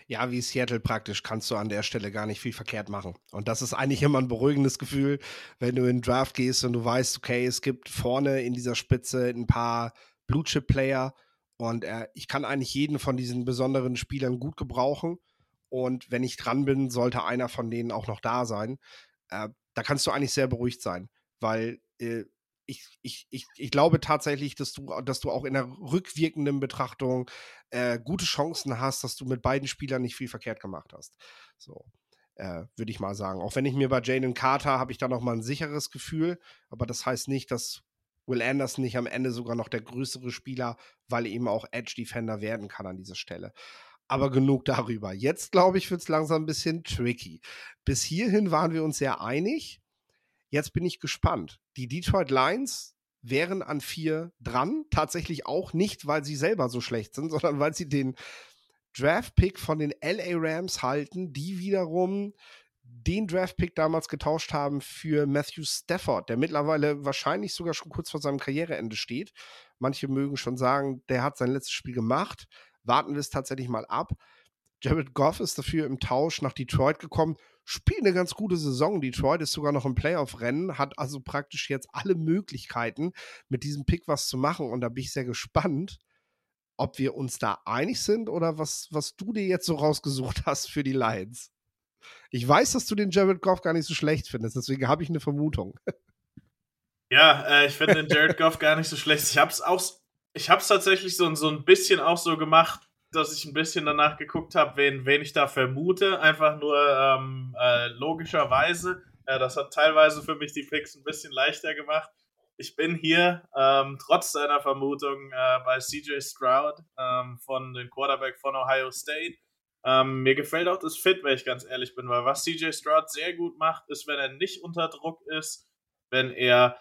Ja, wie Seattle praktisch kannst du an der Stelle gar nicht viel verkehrt machen. Und das ist eigentlich immer ein beruhigendes Gefühl, wenn du in den Draft gehst und du weißt, okay, es gibt vorne in dieser Spitze ein paar Blue Chip Player und äh, ich kann eigentlich jeden von diesen besonderen Spielern gut gebrauchen. Und wenn ich dran bin, sollte einer von denen auch noch da sein. Äh, da kannst du eigentlich sehr beruhigt sein, weil äh, ich, ich, ich, ich glaube tatsächlich, dass du, dass du auch in der rückwirkenden Betrachtung äh, gute Chancen hast, dass du mit beiden Spielern nicht viel verkehrt gemacht hast. So. Äh, würde ich mal sagen. Auch wenn ich mir bei Jalen Carter habe ich da noch mal ein sicheres Gefühl, aber das heißt nicht, dass Will Anderson nicht am Ende sogar noch der größere Spieler, weil er eben auch Edge Defender werden kann an dieser Stelle. Aber genug darüber. Jetzt, glaube ich, wird es langsam ein bisschen tricky. Bis hierhin waren wir uns sehr einig. Jetzt bin ich gespannt. Die Detroit Lions wären an vier dran. Tatsächlich auch nicht, weil sie selber so schlecht sind, [laughs] sondern weil sie den Draft-Pick von den LA Rams halten, die wiederum den Draft-Pick damals getauscht haben für Matthew Stafford, der mittlerweile wahrscheinlich sogar schon kurz vor seinem Karriereende steht. Manche mögen schon sagen, der hat sein letztes Spiel gemacht. Warten wir es tatsächlich mal ab. Jared Goff ist dafür im Tausch nach Detroit gekommen, spielt eine ganz gute Saison. Detroit ist sogar noch im Playoff-Rennen, hat also praktisch jetzt alle Möglichkeiten, mit diesem Pick was zu machen. Und da bin ich sehr gespannt, ob wir uns da einig sind oder was, was du dir jetzt so rausgesucht hast für die Lions. Ich weiß, dass du den Jared Goff gar nicht so schlecht findest, deswegen habe ich eine Vermutung. Ja, äh, ich finde den Jared Goff gar nicht so schlecht. Ich habe es auch, ich habe es tatsächlich so, so ein bisschen auch so gemacht, dass ich ein bisschen danach geguckt habe, wen, wen ich da vermute. Einfach nur ähm, äh, logischerweise. Äh, das hat teilweise für mich die Picks ein bisschen leichter gemacht. Ich bin hier ähm, trotz seiner Vermutung äh, bei CJ Stroud ähm, von dem Quarterback von Ohio State. Ähm, mir gefällt auch das Fit, wenn ich ganz ehrlich bin, weil was CJ Stroud sehr gut macht, ist, wenn er nicht unter Druck ist, wenn er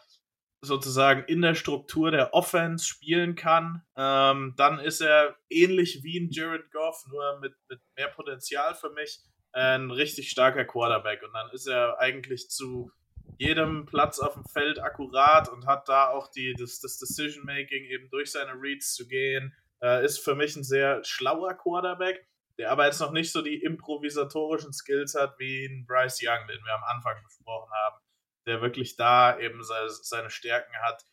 sozusagen in der Struktur der Offense spielen kann, ähm, dann ist er ähnlich wie ein Jared Goff, nur mit, mit mehr Potenzial für mich, ein richtig starker Quarterback. Und dann ist er eigentlich zu jedem Platz auf dem Feld akkurat und hat da auch die, das, das Decision-Making eben durch seine Reads zu gehen. Äh, ist für mich ein sehr schlauer Quarterback, der aber jetzt noch nicht so die improvisatorischen Skills hat wie ein Bryce Young, den wir am Anfang besprochen haben der wirklich da eben seine Stärken hat,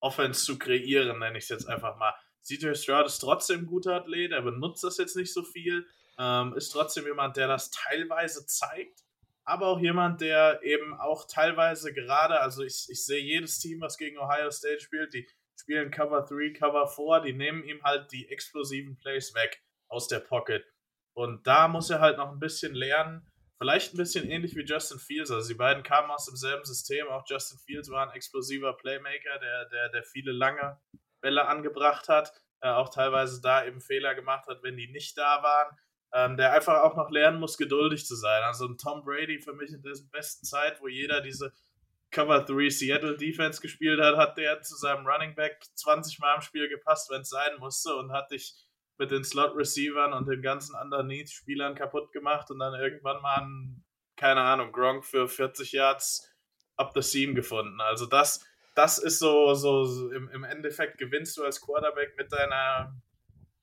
Offense zu kreieren, nenne ich es jetzt einfach mal. CJ Stroud ist trotzdem ein guter Athlet, er benutzt das jetzt nicht so viel, ähm, ist trotzdem jemand, der das teilweise zeigt, aber auch jemand, der eben auch teilweise gerade, also ich, ich sehe jedes Team, was gegen Ohio State spielt, die spielen Cover 3, Cover 4, die nehmen ihm halt die explosiven Plays weg aus der Pocket. Und da muss er halt noch ein bisschen lernen, Vielleicht ein bisschen ähnlich wie Justin Fields. Also die beiden kamen aus demselben System. Auch Justin Fields war ein explosiver Playmaker, der, der, der viele lange Bälle angebracht hat. Äh, auch teilweise da eben Fehler gemacht hat, wenn die nicht da waren. Ähm, der einfach auch noch lernen muss, geduldig zu sein. Also ein Tom Brady für mich in der besten Zeit, wo jeder diese Cover 3 Seattle Defense gespielt hat, hat der zu seinem Running Back 20 Mal im Spiel gepasst, wenn es sein musste und hat dich mit den Slot-Receivern und den ganzen anderen Needs-Spielern kaputt gemacht und dann irgendwann mal einen, keine Ahnung, Gronk für 40 Yards up the seam gefunden. Also das, das ist so, so, so im, im Endeffekt gewinnst du als Quarterback mit deiner,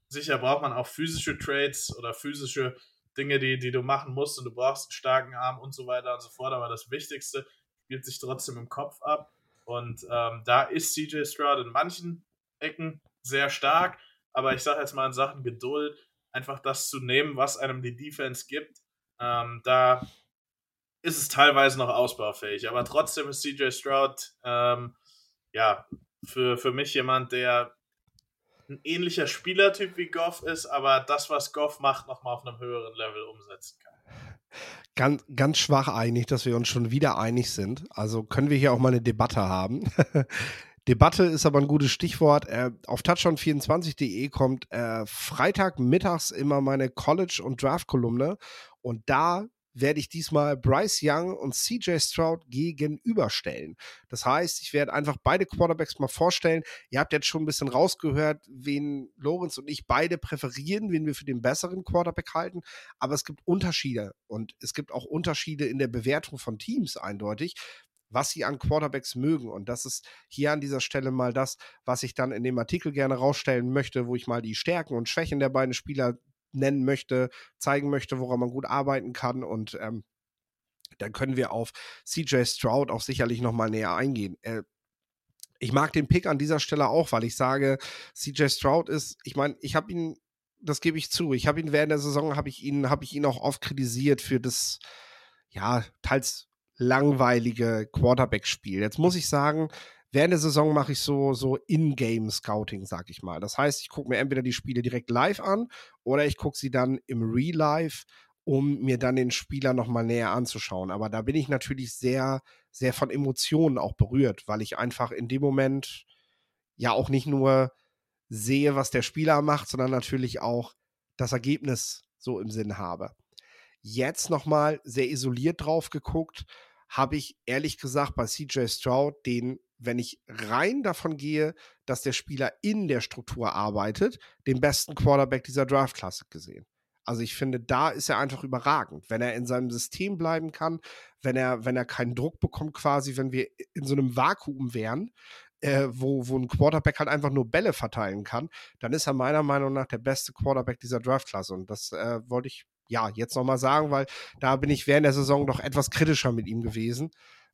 sicher braucht man auch physische Trades oder physische Dinge, die, die du machen musst und du brauchst einen starken Arm und so weiter und so fort, aber das Wichtigste spielt sich trotzdem im Kopf ab und ähm, da ist CJ Stroud in manchen Ecken sehr stark, aber ich sage jetzt mal in Sachen Geduld, einfach das zu nehmen, was einem die Defense gibt, ähm, da ist es teilweise noch ausbaufähig. Aber trotzdem ist CJ Stroud ähm, ja für, für mich jemand, der ein ähnlicher Spielertyp wie Goff ist, aber das, was Goff macht, nochmal auf einem höheren Level umsetzen kann. Ganz, ganz schwach einig, dass wir uns schon wieder einig sind. Also können wir hier auch mal eine Debatte haben. [laughs] Debatte ist aber ein gutes Stichwort. Äh, auf touchdown24.de kommt äh, Freitagmittags immer meine College- und Draft-Kolumne. Und da werde ich diesmal Bryce Young und CJ Stroud gegenüberstellen. Das heißt, ich werde einfach beide Quarterbacks mal vorstellen. Ihr habt jetzt schon ein bisschen rausgehört, wen Lorenz und ich beide präferieren, wen wir für den besseren Quarterback halten. Aber es gibt Unterschiede und es gibt auch Unterschiede in der Bewertung von Teams eindeutig was sie an Quarterbacks mögen. Und das ist hier an dieser Stelle mal das, was ich dann in dem Artikel gerne rausstellen möchte, wo ich mal die Stärken und Schwächen der beiden Spieler nennen möchte, zeigen möchte, woran man gut arbeiten kann. Und ähm, dann können wir auf CJ Stroud auch sicherlich nochmal näher eingehen. Äh, ich mag den Pick an dieser Stelle auch, weil ich sage, CJ Stroud ist, ich meine, ich habe ihn, das gebe ich zu, ich habe ihn während der Saison, habe ich ihn, habe ich ihn auch oft kritisiert für das, ja, teils langweilige Quarterback-Spiel. Jetzt muss ich sagen, während der Saison mache ich so, so In-Game-Scouting, sag ich mal. Das heißt, ich gucke mir entweder die Spiele direkt live an oder ich gucke sie dann im Real-Life, um mir dann den Spieler nochmal näher anzuschauen. Aber da bin ich natürlich sehr, sehr von Emotionen auch berührt, weil ich einfach in dem Moment ja auch nicht nur sehe, was der Spieler macht, sondern natürlich auch das Ergebnis so im Sinn habe. Jetzt nochmal sehr isoliert drauf geguckt, habe ich ehrlich gesagt bei CJ Stroud den wenn ich rein davon gehe, dass der Spieler in der Struktur arbeitet, den besten Quarterback dieser Draftklasse gesehen. Also ich finde, da ist er einfach überragend, wenn er in seinem System bleiben kann, wenn er, wenn er keinen Druck bekommt, quasi, wenn wir in so einem Vakuum wären, äh, wo, wo ein Quarterback halt einfach nur Bälle verteilen kann, dann ist er meiner Meinung nach der beste Quarterback dieser Draftklasse. Und das äh, wollte ich ja jetzt nochmal sagen, weil da bin ich während der Saison doch etwas kritischer mit ihm gewesen.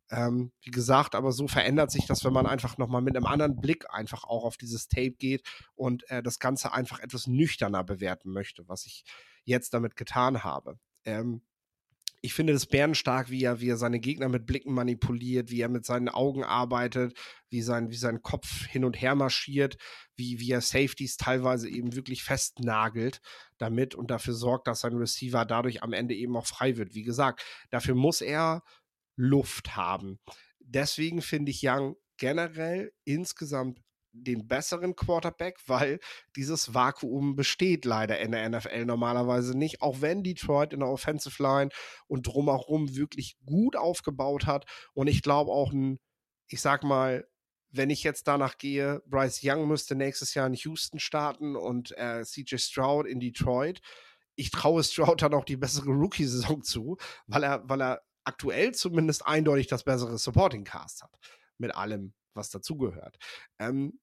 Ähm, wie gesagt, aber so verändert sich das, wenn man einfach nochmal mit einem anderen Blick einfach auch auf dieses Tape geht und äh, das Ganze einfach etwas nüchterner bewerten möchte, was ich jetzt damit getan habe. Ähm, ich finde das bärenstark, wie er, wie er seine Gegner mit Blicken manipuliert, wie er mit seinen Augen arbeitet, wie sein, wie sein Kopf hin und her marschiert, wie, wie er Safeties teilweise eben wirklich festnagelt damit und dafür sorgt, dass sein Receiver dadurch am Ende eben auch frei wird. Wie gesagt, dafür muss er Luft haben. Deswegen finde ich Young generell insgesamt den besseren Quarterback, weil dieses Vakuum besteht leider in der NFL normalerweise nicht, auch wenn Detroit in der Offensive Line und drumherum wirklich gut aufgebaut hat. Und ich glaube auch ein, ich sag mal, wenn ich jetzt danach gehe, Bryce Young müsste nächstes Jahr in Houston starten und äh, CJ Stroud in Detroit. Ich traue Stroud dann auch die bessere Rookie-Saison zu, weil er, weil er aktuell zumindest eindeutig das bessere Supporting Cast hat. Mit allem, was dazugehört. Ähm,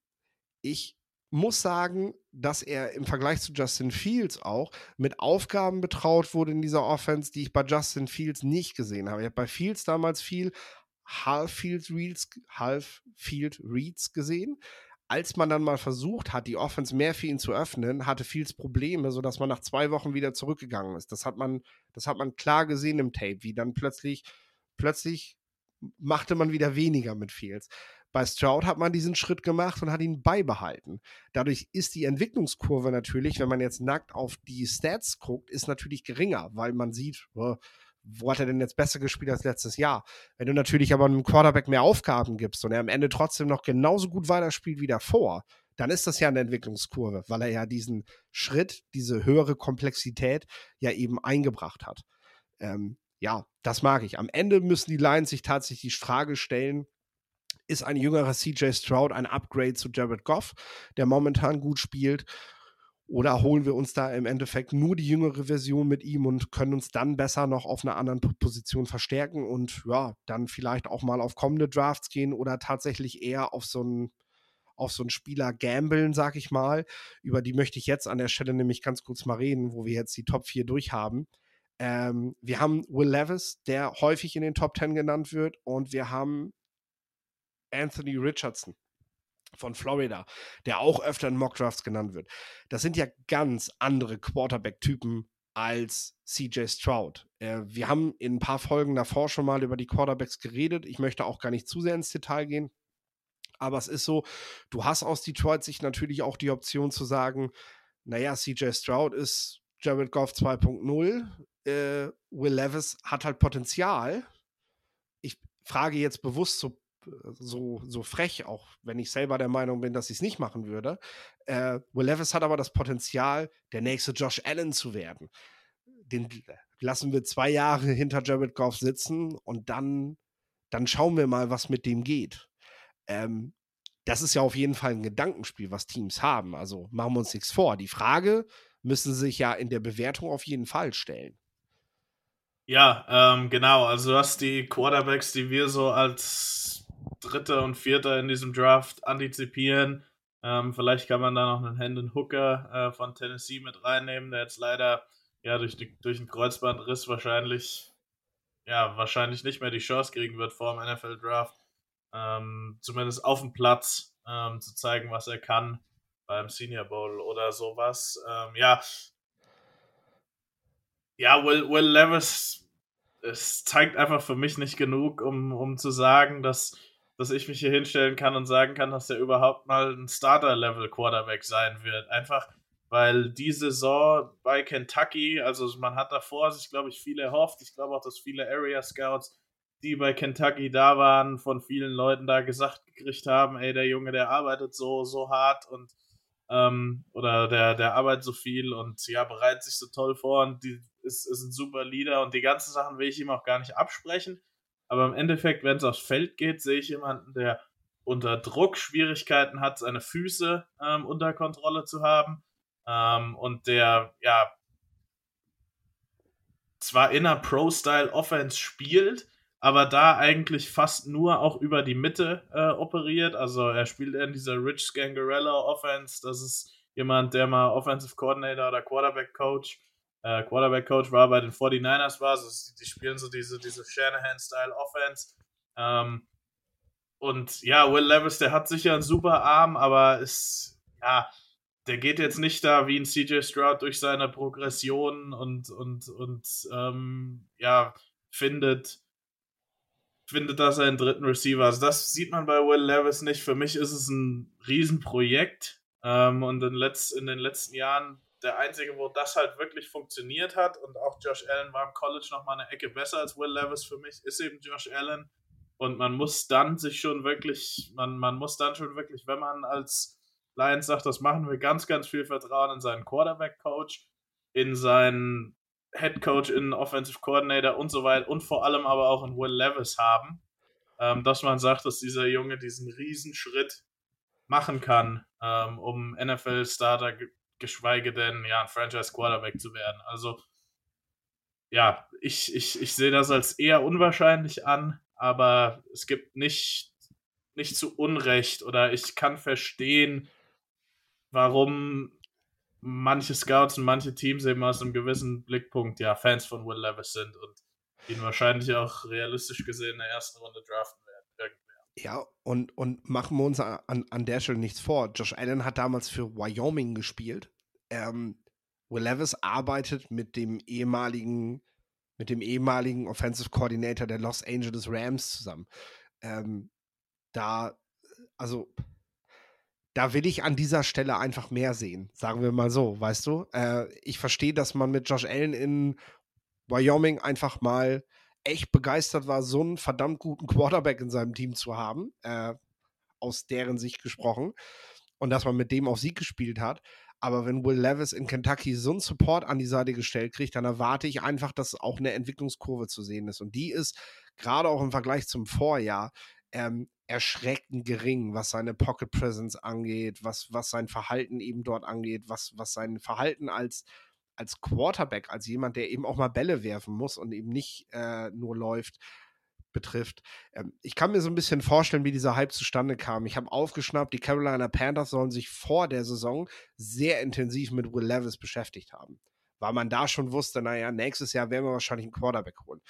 ich muss sagen, dass er im Vergleich zu Justin Fields auch mit Aufgaben betraut wurde in dieser Offense, die ich bei Justin Fields nicht gesehen habe. Ich habe bei Fields damals viel Half-Field Reads, Half gesehen. Als man dann mal versucht hat, die Offense mehr für ihn zu öffnen, hatte Fields Probleme, sodass man nach zwei Wochen wieder zurückgegangen ist. Das hat man, das hat man klar gesehen im Tape, wie dann plötzlich, plötzlich machte man wieder weniger mit Fields. Bei Stroud hat man diesen Schritt gemacht und hat ihn beibehalten. Dadurch ist die Entwicklungskurve natürlich, wenn man jetzt nackt auf die Stats guckt, ist natürlich geringer, weil man sieht, oh, wo hat er denn jetzt besser gespielt als letztes Jahr? Wenn du natürlich aber einem Quarterback mehr Aufgaben gibst und er am Ende trotzdem noch genauso gut weiterspielt wie davor, dann ist das ja eine Entwicklungskurve, weil er ja diesen Schritt, diese höhere Komplexität ja eben eingebracht hat. Ähm, ja, das mag ich. Am Ende müssen die Lions sich tatsächlich die Frage stellen, ist ein jüngerer CJ Stroud ein Upgrade zu Jared Goff, der momentan gut spielt? Oder holen wir uns da im Endeffekt nur die jüngere Version mit ihm und können uns dann besser noch auf einer anderen Position verstärken und ja, dann vielleicht auch mal auf kommende Drafts gehen oder tatsächlich eher auf so einen auf so einen Spieler gambeln, sag ich mal. Über die möchte ich jetzt an der Stelle nämlich ganz kurz mal reden, wo wir jetzt die Top 4 durchhaben. Ähm, wir haben Will Levis, der häufig in den Top 10 genannt wird, und wir haben Anthony Richardson von Florida, der auch öfter in Mockdrafts genannt wird. Das sind ja ganz andere Quarterback-Typen als CJ Stroud. Äh, wir haben in ein paar Folgen davor schon mal über die Quarterbacks geredet. Ich möchte auch gar nicht zu sehr ins Detail gehen. Aber es ist so, du hast aus Detroit sich natürlich auch die Option zu sagen, naja, CJ Stroud ist Jared Goff 2.0. Äh, Will Levis hat halt Potenzial. Ich frage jetzt bewusst so so, so frech, auch wenn ich selber der Meinung bin, dass ich es nicht machen würde. Äh, Will Levis hat aber das Potenzial, der nächste Josh Allen zu werden. Den lassen wir zwei Jahre hinter Jared Goff sitzen und dann, dann schauen wir mal, was mit dem geht. Ähm, das ist ja auf jeden Fall ein Gedankenspiel, was Teams haben. Also machen wir uns nichts vor. Die Frage müssen sie sich ja in der Bewertung auf jeden Fall stellen. Ja, ähm, genau. Also du hast die Quarterbacks, die wir so als Dritter und Vierter in diesem Draft antizipieren. Ähm, vielleicht kann man da noch einen Hendon Hooker äh, von Tennessee mit reinnehmen, der jetzt leider ja durch, die, durch einen Kreuzbandriss wahrscheinlich ja wahrscheinlich nicht mehr die Chance kriegen wird vor dem NFL Draft. Ähm, zumindest auf dem Platz ähm, zu zeigen, was er kann beim Senior Bowl oder sowas. Ähm, ja, ja, Will, Will Levis, es zeigt einfach für mich nicht genug, um, um zu sagen, dass, dass ich mich hier hinstellen kann und sagen kann, dass er überhaupt mal ein Starter-Level-Quarterback sein wird. Einfach, weil die Saison bei Kentucky, also man hat davor sich, glaube ich, viel erhofft. Ich glaube auch, dass viele Area Scouts, die bei Kentucky da waren, von vielen Leuten da gesagt gekriegt haben, ey, der Junge, der arbeitet so, so hart und ähm, oder der, der arbeitet so viel und ja, bereitet sich so toll vor und die ist, ist ein super Leader und die ganzen Sachen will ich ihm auch gar nicht absprechen. Aber im Endeffekt, wenn es aufs Feld geht, sehe ich jemanden, der unter Druck Schwierigkeiten hat, seine Füße ähm, unter Kontrolle zu haben ähm, und der ja zwar in einer Pro-Style-Offense spielt, aber da eigentlich fast nur auch über die Mitte äh, operiert. Also er spielt in dieser Rich Scangarella Offense. Das ist jemand, der mal Offensive Coordinator oder Quarterback Coach, äh, Quarterback Coach war bei den 49ers war. Also die spielen so diese, diese Shanahan-Style Offense. Ähm, und ja, Will Levis, der hat sicher einen super Arm, aber ist, ja, der geht jetzt nicht da wie ein CJ Stroud durch seine Progression und, und, und ähm, ja, findet findet da seinen dritten Receiver. Also das sieht man bei Will Levis nicht. Für mich ist es ein Riesenprojekt. Ähm, und in, letzt, in den letzten Jahren der einzige, wo das halt wirklich funktioniert hat. Und auch Josh Allen war im College nochmal eine Ecke besser als Will Levis für mich, ist eben Josh Allen. Und man muss dann sich schon wirklich, man, man muss dann schon wirklich, wenn man als Lions sagt, das machen wir ganz, ganz viel Vertrauen in seinen Quarterback-Coach, in seinen Head Coach, in Offensive Coordinator und so weiter und vor allem aber auch in Will Levis haben, ähm, dass man sagt, dass dieser Junge diesen Riesenschritt machen kann, ähm, um NFL-Starter, geschweige denn ja, ein Franchise-Quarterback zu werden. Also ja, ich, ich, ich sehe das als eher unwahrscheinlich an, aber es gibt nicht, nicht zu Unrecht oder ich kann verstehen, warum manche Scouts und manche Teams eben aus einem gewissen Blickpunkt ja Fans von Will Levis sind und ihn wahrscheinlich auch realistisch gesehen in der ersten Runde draften. Ja, und, und machen wir uns an, an der Stelle nichts vor. Josh Allen hat damals für Wyoming gespielt. Ähm, Will Levis arbeitet mit dem ehemaligen, mit dem ehemaligen Offensive Coordinator der Los Angeles Rams zusammen. Ähm, da, also da will ich an dieser Stelle einfach mehr sehen, sagen wir mal so, weißt du? Äh, ich verstehe, dass man mit Josh Allen in Wyoming einfach mal echt begeistert war, so einen verdammt guten Quarterback in seinem Team zu haben, äh, aus deren Sicht gesprochen, und dass man mit dem auf Sieg gespielt hat. Aber wenn Will Levis in Kentucky so einen Support an die Seite gestellt kriegt, dann erwarte ich einfach, dass auch eine Entwicklungskurve zu sehen ist. Und die ist gerade auch im Vergleich zum Vorjahr ähm, erschreckend gering, was seine Pocket Presence angeht, was, was sein Verhalten eben dort angeht, was, was sein Verhalten als, als Quarterback, als jemand, der eben auch mal Bälle werfen muss und eben nicht äh, nur läuft, betrifft. Ähm, ich kann mir so ein bisschen vorstellen, wie dieser Hype zustande kam. Ich habe aufgeschnappt, die Carolina Panthers sollen sich vor der Saison sehr intensiv mit Will Levis beschäftigt haben, weil man da schon wusste, naja, nächstes Jahr werden wir wahrscheinlich einen Quarterback holen.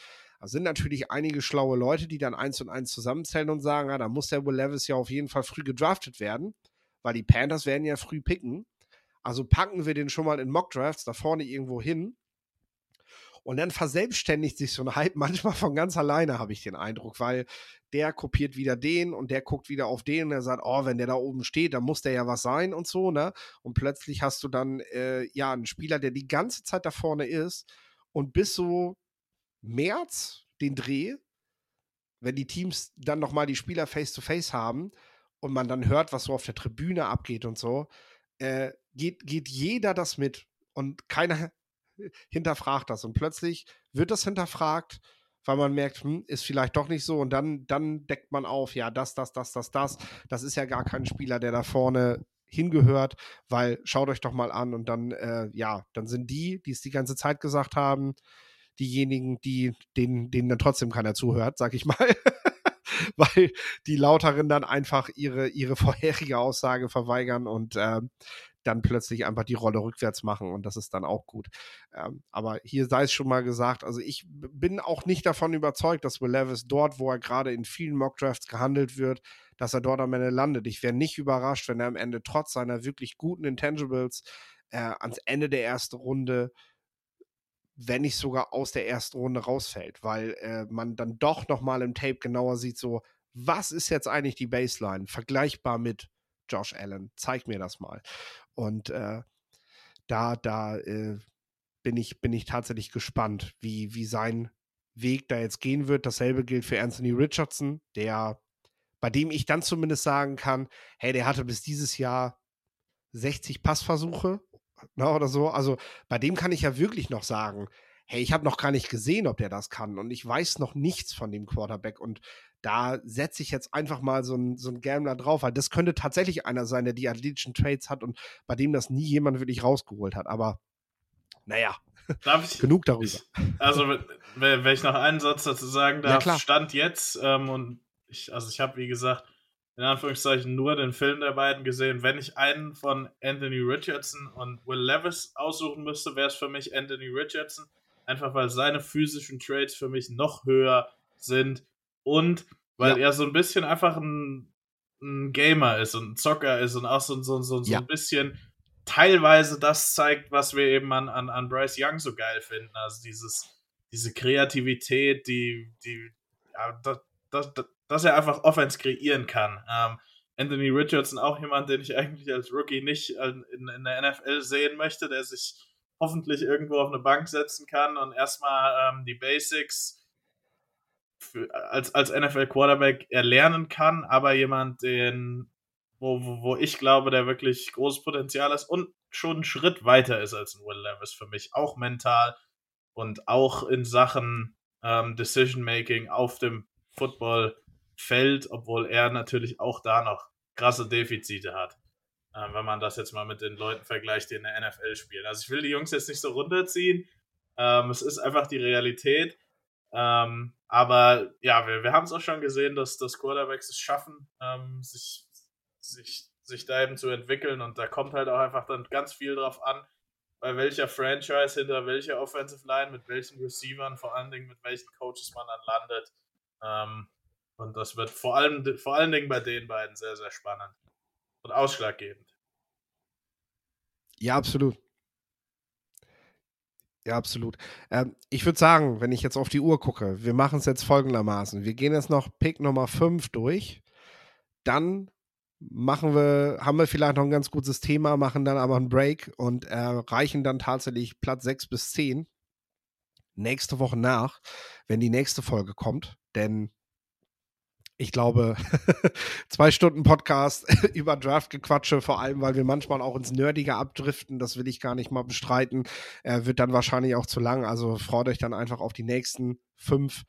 Da sind natürlich einige schlaue Leute, die dann eins und eins zusammenzählen und sagen, ja, da muss der Will Levis ja auf jeden Fall früh gedraftet werden, weil die Panthers werden ja früh picken. Also packen wir den schon mal in Mock Drafts da vorne irgendwo hin. Und dann verselbstständigt sich so ein Hype [laughs] manchmal von ganz alleine, habe ich den Eindruck, weil der kopiert wieder den und der guckt wieder auf den und er sagt, oh, wenn der da oben steht, dann muss der ja was sein und so, ne? Und plötzlich hast du dann, äh, ja, einen Spieler, der die ganze Zeit da vorne ist und bis so März den Dreh, wenn die Teams dann nochmal die Spieler face-to-face -face haben und man dann hört, was so auf der Tribüne abgeht und so, äh, geht, geht jeder das mit und keiner [laughs] hinterfragt das. Und plötzlich wird das hinterfragt, weil man merkt, hm, ist vielleicht doch nicht so. Und dann, dann deckt man auf, ja, das, das, das, das, das. Das ist ja gar kein Spieler, der da vorne hingehört, weil schaut euch doch mal an und dann, äh, ja, dann sind die, die es die ganze Zeit gesagt haben, diejenigen, die, denen, denen dann trotzdem keiner zuhört, sag ich mal. [laughs] [laughs] Weil die Lauteren dann einfach ihre, ihre [laughs] vorherige Aussage verweigern und äh, dann plötzlich einfach die Rolle rückwärts machen und das ist dann auch gut. Ähm, aber hier sei es schon mal gesagt, also ich bin auch nicht davon überzeugt, dass Will Levis dort, wo er gerade in vielen Mockdrafts gehandelt wird, dass er dort am Ende landet. Ich wäre nicht überrascht, wenn er am Ende trotz seiner wirklich guten Intangibles äh, ans Ende der ersten Runde wenn nicht sogar aus der ersten Runde rausfällt, weil äh, man dann doch noch mal im Tape genauer sieht, so was ist jetzt eigentlich die Baseline vergleichbar mit Josh Allen? Zeig mir das mal. Und äh, da, da äh, bin, ich, bin ich tatsächlich gespannt, wie, wie sein Weg da jetzt gehen wird. Dasselbe gilt für Anthony Richardson, der, bei dem ich dann zumindest sagen kann, hey, der hatte bis dieses Jahr 60 Passversuche ne, oder so. Also bei dem kann ich ja wirklich noch sagen, hey, ich habe noch gar nicht gesehen, ob der das kann und ich weiß noch nichts von dem Quarterback und da setze ich jetzt einfach mal so ein, so ein Gambler drauf, weil das könnte tatsächlich einer sein, der die athletischen Trades hat und bei dem das nie jemand wirklich rausgeholt hat. Aber naja, ich, [laughs] genug darüber. Ich, also, wenn ich noch einen Satz dazu sagen darf, ja, Stand jetzt, ähm, und ich, also ich habe, wie gesagt, in Anführungszeichen nur den Film der beiden gesehen. Wenn ich einen von Anthony Richardson und Will Levis aussuchen müsste, wäre es für mich Anthony Richardson. Einfach weil seine physischen Trades für mich noch höher sind und weil ja. er so ein bisschen einfach ein, ein, Gamer ist und ein Zocker ist und auch so, so, so, so ja. ein bisschen teilweise das zeigt, was wir eben an, an, an Bryce Young so geil finden. Also dieses, diese Kreativität, die, die, ja, das, das, dass er einfach Offense kreieren kann. Ähm, Anthony Richardson auch jemand, den ich eigentlich als Rookie nicht in, in der NFL sehen möchte, der sich hoffentlich irgendwo auf eine Bank setzen kann und erstmal ähm, die Basics für, als, als NFL-Quarterback erlernen kann, aber jemand, den, wo, wo, wo ich glaube, der wirklich großes Potenzial ist und schon einen Schritt weiter ist als ein Will Levis für mich, auch mental und auch in Sachen ähm, Decision-Making auf dem Footballfeld, obwohl er natürlich auch da noch krasse Defizite hat. Ähm, wenn man das jetzt mal mit den Leuten vergleicht, die in der NFL spielen. Also ich will die Jungs jetzt nicht so runterziehen. Ähm, es ist einfach die Realität. Ähm, aber ja, wir, wir haben es auch schon gesehen, dass, dass Quarterbacks es schaffen, ähm, sich, sich, sich da eben zu entwickeln. Und da kommt halt auch einfach dann ganz viel drauf an, bei welcher Franchise, hinter welcher Offensive Line, mit welchen Receivern, vor allen Dingen mit welchen Coaches man dann landet. Und das wird vor allem, vor allen Dingen bei den beiden sehr, sehr spannend und ausschlaggebend. Ja, absolut. Ja, absolut. Ähm, ich würde sagen, wenn ich jetzt auf die Uhr gucke, wir machen es jetzt folgendermaßen. Wir gehen jetzt noch Pick Nummer 5 durch. Dann machen wir, haben wir vielleicht noch ein ganz gutes Thema, machen dann aber einen Break und erreichen dann tatsächlich Platz 6 bis 10 nächste Woche nach, wenn die nächste Folge kommt. Denn ich glaube, [laughs] zwei Stunden Podcast [laughs] über Draft-Gequatsche, vor allem, weil wir manchmal auch ins Nerdige abdriften, das will ich gar nicht mal bestreiten, äh, wird dann wahrscheinlich auch zu lang. Also freut euch dann einfach auf die nächsten fünf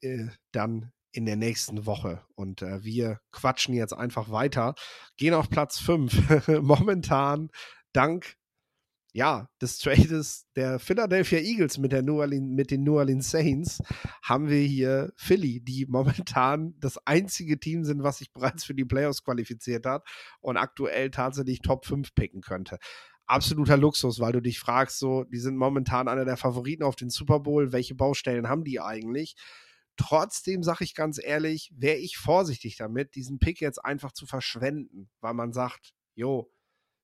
äh, dann in der nächsten Woche. Und äh, wir quatschen jetzt einfach weiter, gehen auf Platz fünf. [laughs] Momentan dank ja, des Trades der Philadelphia Eagles mit, der New Orleans, mit den New Orleans Saints haben wir hier Philly, die momentan das einzige Team sind, was sich bereits für die Playoffs qualifiziert hat und aktuell tatsächlich Top 5 picken könnte. Absoluter Luxus, weil du dich fragst, so, die sind momentan einer der Favoriten auf den Super Bowl. Welche Baustellen haben die eigentlich? Trotzdem sage ich ganz ehrlich, wäre ich vorsichtig damit, diesen Pick jetzt einfach zu verschwenden, weil man sagt, jo,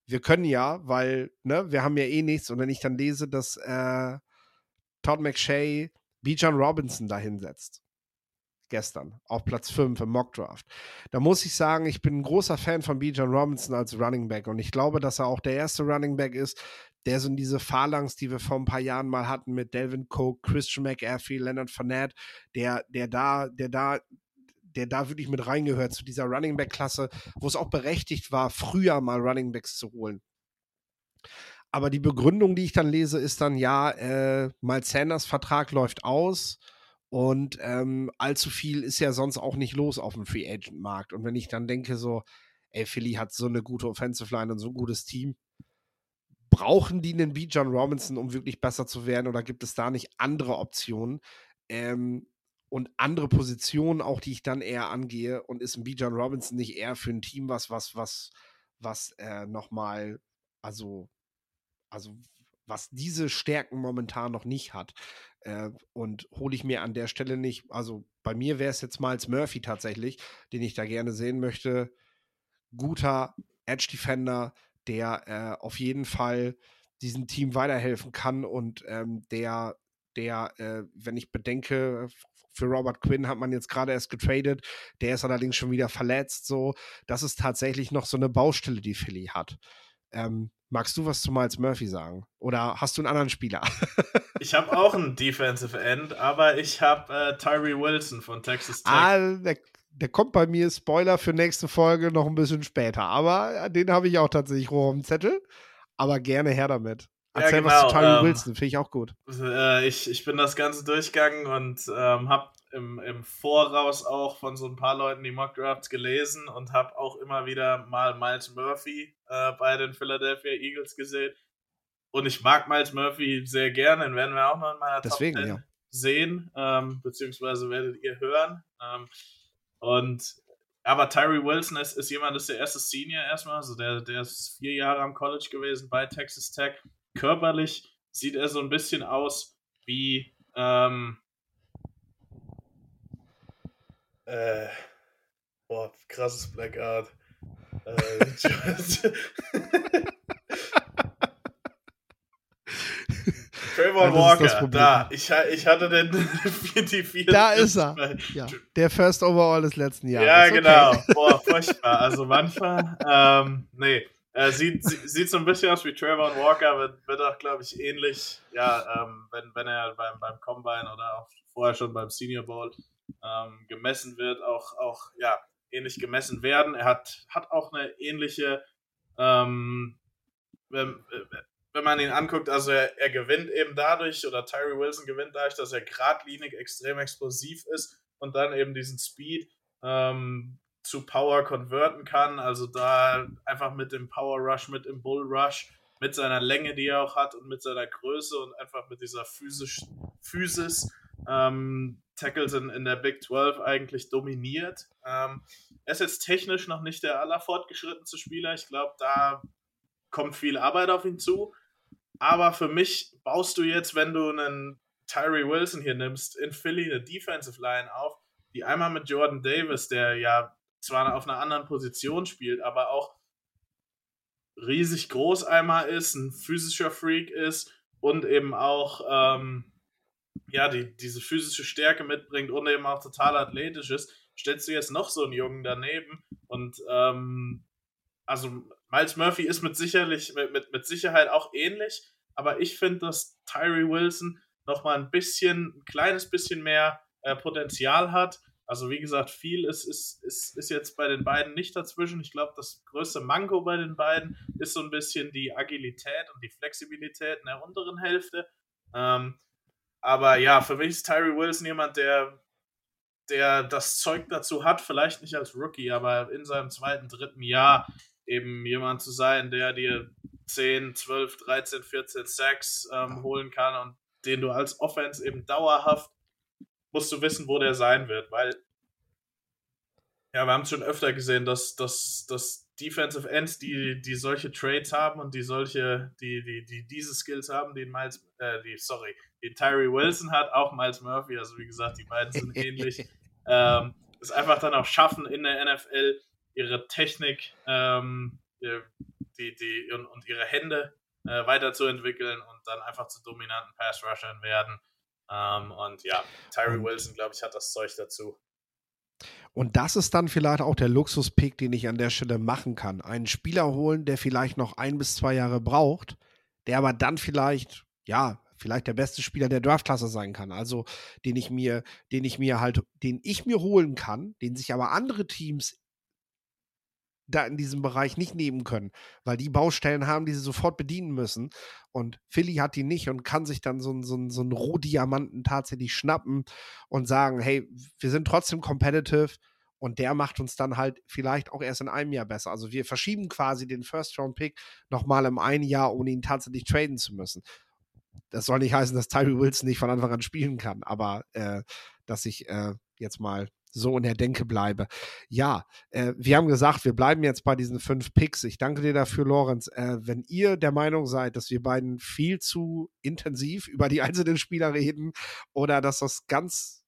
wir können ja, weil, ne, wir haben ja eh nichts. Und wenn ich dann lese, dass äh, Todd McShay Bijan Robinson da hinsetzt, gestern auf Platz 5 im Mockdraft, da muss ich sagen, ich bin ein großer Fan von Bijan Robinson als Running Back. Und ich glaube, dass er auch der erste Running Back ist, der so in diese Phalanx, die wir vor ein paar Jahren mal hatten mit Delvin Coke, Christian McAfee, Leonard Fournette, der, der da, der da der da wirklich mit reingehört zu dieser Running Back Klasse, wo es auch berechtigt war, früher mal Running Backs zu holen. Aber die Begründung, die ich dann lese, ist dann ja, äh, Miles Sanders Vertrag läuft aus und ähm, allzu viel ist ja sonst auch nicht los auf dem Free Agent Markt. Und wenn ich dann denke so, ey, Philly hat so eine gute Offensive Line und so ein gutes Team, brauchen die einen B. John Robinson, um wirklich besser zu werden, oder gibt es da nicht andere Optionen? Ähm, und andere Positionen auch, die ich dann eher angehe. Und ist ein Bijan Robinson nicht eher für ein Team was, was, was, was äh, nochmal, also, also was diese Stärken momentan noch nicht hat. Äh, und hole ich mir an der Stelle nicht, also bei mir wäre es jetzt Miles Murphy tatsächlich, den ich da gerne sehen möchte. Guter Edge Defender, der äh, auf jeden Fall diesem Team weiterhelfen kann und ähm, der, der, äh, wenn ich bedenke, für Robert Quinn hat man jetzt gerade erst getradet. Der ist allerdings schon wieder verletzt. So, das ist tatsächlich noch so eine Baustelle, die Philly hat. Ähm, magst du was zu Miles Murphy sagen? Oder hast du einen anderen Spieler? [laughs] ich habe auch einen Defensive End, aber ich habe äh, Tyree Wilson von Texas Tech. Ah, der, der, kommt bei mir, Spoiler für nächste Folge, noch ein bisschen später. Aber äh, den habe ich auch tatsächlich hoch auf dem Zettel. Aber gerne her damit. Erzähl ja, genau. was zu Tyree ähm, Wilson, finde ich auch gut. Äh, ich, ich bin das Ganze durchgegangen und ähm, habe im, im Voraus auch von so ein paar Leuten die Mock Drafts gelesen und habe auch immer wieder mal Miles Murphy äh, bei den Philadelphia Eagles gesehen. Und ich mag Miles Murphy sehr gerne, den werden wir auch noch in meiner Deswegen, Top 10 ja. sehen, ähm, beziehungsweise werdet ihr hören. Ähm, und aber Tyree Wilson ist, ist jemand, das ist der erste Senior erstmal, also der, der ist vier Jahre am College gewesen bei Texas Tech körperlich sieht er so ein bisschen aus wie ähm, äh, boah, krasses Blackout. Äh, [laughs] Trevor Walker, da. Ich, ich hatte den [laughs] die vier. Da ist er. Ja, der First Overall des letzten Jahres. Ja, genau. Okay. Boah, furchtbar. Also manchmal, ähm, nee. Äh, sieht, sieht so ein bisschen aus wie Trevor Walker, wird, wird auch, glaube ich, ähnlich, ja, ähm, wenn, wenn er beim, beim Combine oder auch vorher schon beim Senior Bowl ähm, gemessen wird, auch, auch ja, ähnlich gemessen werden. Er hat, hat auch eine ähnliche, ähm, wenn, wenn man ihn anguckt, also er, er gewinnt eben dadurch, oder Tyree Wilson gewinnt dadurch, dass er geradlinig extrem explosiv ist und dann eben diesen Speed ähm, zu Power konverten kann. Also da einfach mit dem Power Rush, mit dem Bull Rush, mit seiner Länge, die er auch hat und mit seiner Größe und einfach mit dieser physisch, Physis ähm, Tackles in, in der Big 12 eigentlich dominiert. Ähm, er ist jetzt technisch noch nicht der allerfortgeschrittenste Spieler. Ich glaube, da kommt viel Arbeit auf ihn zu. Aber für mich baust du jetzt, wenn du einen Tyree Wilson hier nimmst, in Philly eine Defensive Line auf, die einmal mit Jordan Davis, der ja zwar auf einer anderen Position spielt, aber auch riesig groß einmal ist, ein physischer Freak ist und eben auch ähm, ja, die, diese physische Stärke mitbringt und eben auch total athletisch ist, stellst du jetzt noch so einen Jungen daneben und ähm, also Miles Murphy ist mit, sicherlich, mit, mit, mit Sicherheit auch ähnlich, aber ich finde, dass Tyree Wilson noch mal ein bisschen, ein kleines bisschen mehr äh, Potenzial hat also wie gesagt, viel ist, ist, ist, ist jetzt bei den beiden nicht dazwischen. Ich glaube, das größte Manko bei den beiden ist so ein bisschen die Agilität und die Flexibilität in der unteren Hälfte. Ähm, aber ja, für mich ist Tyree Wilson jemand, der, der das Zeug dazu hat, vielleicht nicht als Rookie, aber in seinem zweiten, dritten Jahr eben jemand zu sein, der dir 10, 12, 13, 14 Sacks ähm, holen kann und den du als Offense eben dauerhaft musst du wissen, wo der sein wird, weil ja, wir haben es schon öfter gesehen, dass, dass, dass Defensive Ends, die, die solche Trades haben und die solche, die, die, die diese Skills haben, den Miles, äh, die, sorry, den Tyree Wilson hat, auch Miles Murphy, also wie gesagt, die beiden sind [laughs] ähnlich, ähm, es einfach dann auch schaffen in der NFL ihre Technik ähm, die, die, und, und ihre Hände äh, weiterzuentwickeln und dann einfach zu dominanten Pass-Rushern werden. Ähm, und ja, Tyree Wilson, glaube ich, hat das Zeug dazu. Und das ist dann vielleicht auch der Luxuspick, den ich an der Stelle machen kann. Einen Spieler holen, der vielleicht noch ein bis zwei Jahre braucht, der aber dann vielleicht, ja, vielleicht der beste Spieler der Draftklasse sein kann. Also den ich mir, den ich mir halt, den ich mir holen kann, den sich aber andere Teams da in diesem Bereich nicht nehmen können, weil die Baustellen haben, die sie sofort bedienen müssen. Und Philly hat die nicht und kann sich dann so, so, so einen Rohdiamanten tatsächlich schnappen und sagen, hey, wir sind trotzdem competitive Und der macht uns dann halt vielleicht auch erst in einem Jahr besser. Also wir verschieben quasi den First-Round-Pick nochmal im einen Jahr, ohne ihn tatsächlich traden zu müssen. Das soll nicht heißen, dass Tyree Wilson nicht von Anfang an spielen kann, aber äh, dass ich äh, jetzt mal so in der Denke bleibe. Ja, äh, wir haben gesagt, wir bleiben jetzt bei diesen fünf Picks. Ich danke dir dafür, Lorenz. Äh, wenn ihr der Meinung seid, dass wir beiden viel zu intensiv über die [laughs] einzelnen Spieler reden oder dass das ganz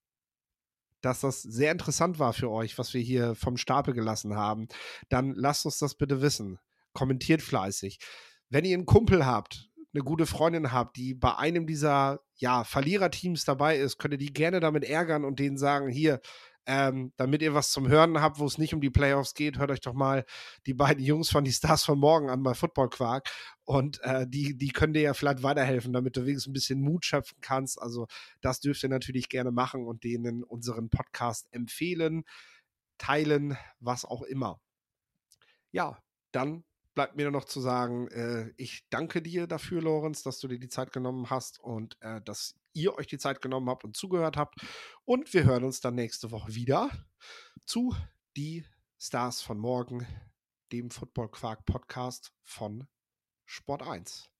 dass das sehr interessant war für euch, was wir hier vom Stapel gelassen haben, dann lasst uns das bitte wissen. Kommentiert fleißig. Wenn ihr einen Kumpel habt, eine gute Freundin habt, die bei einem dieser ja, Verliererteams dabei ist, könnt ihr die gerne damit ärgern und denen sagen, hier, ähm, damit ihr was zum Hören habt, wo es nicht um die Playoffs geht, hört euch doch mal die beiden Jungs von die Stars von morgen an bei Football Quark. Und äh, die, die können dir ja vielleicht weiterhelfen, damit du wenigstens ein bisschen Mut schöpfen kannst. Also, das dürft ihr natürlich gerne machen und denen unseren Podcast empfehlen, teilen, was auch immer. Ja, dann bleibt mir nur noch zu sagen, äh, ich danke dir dafür, Lorenz, dass du dir die Zeit genommen hast und äh, dass ihr euch die Zeit genommen habt und zugehört habt. Und wir hören uns dann nächste Woche wieder zu Die Stars von morgen, dem Football Quark Podcast von Sport 1.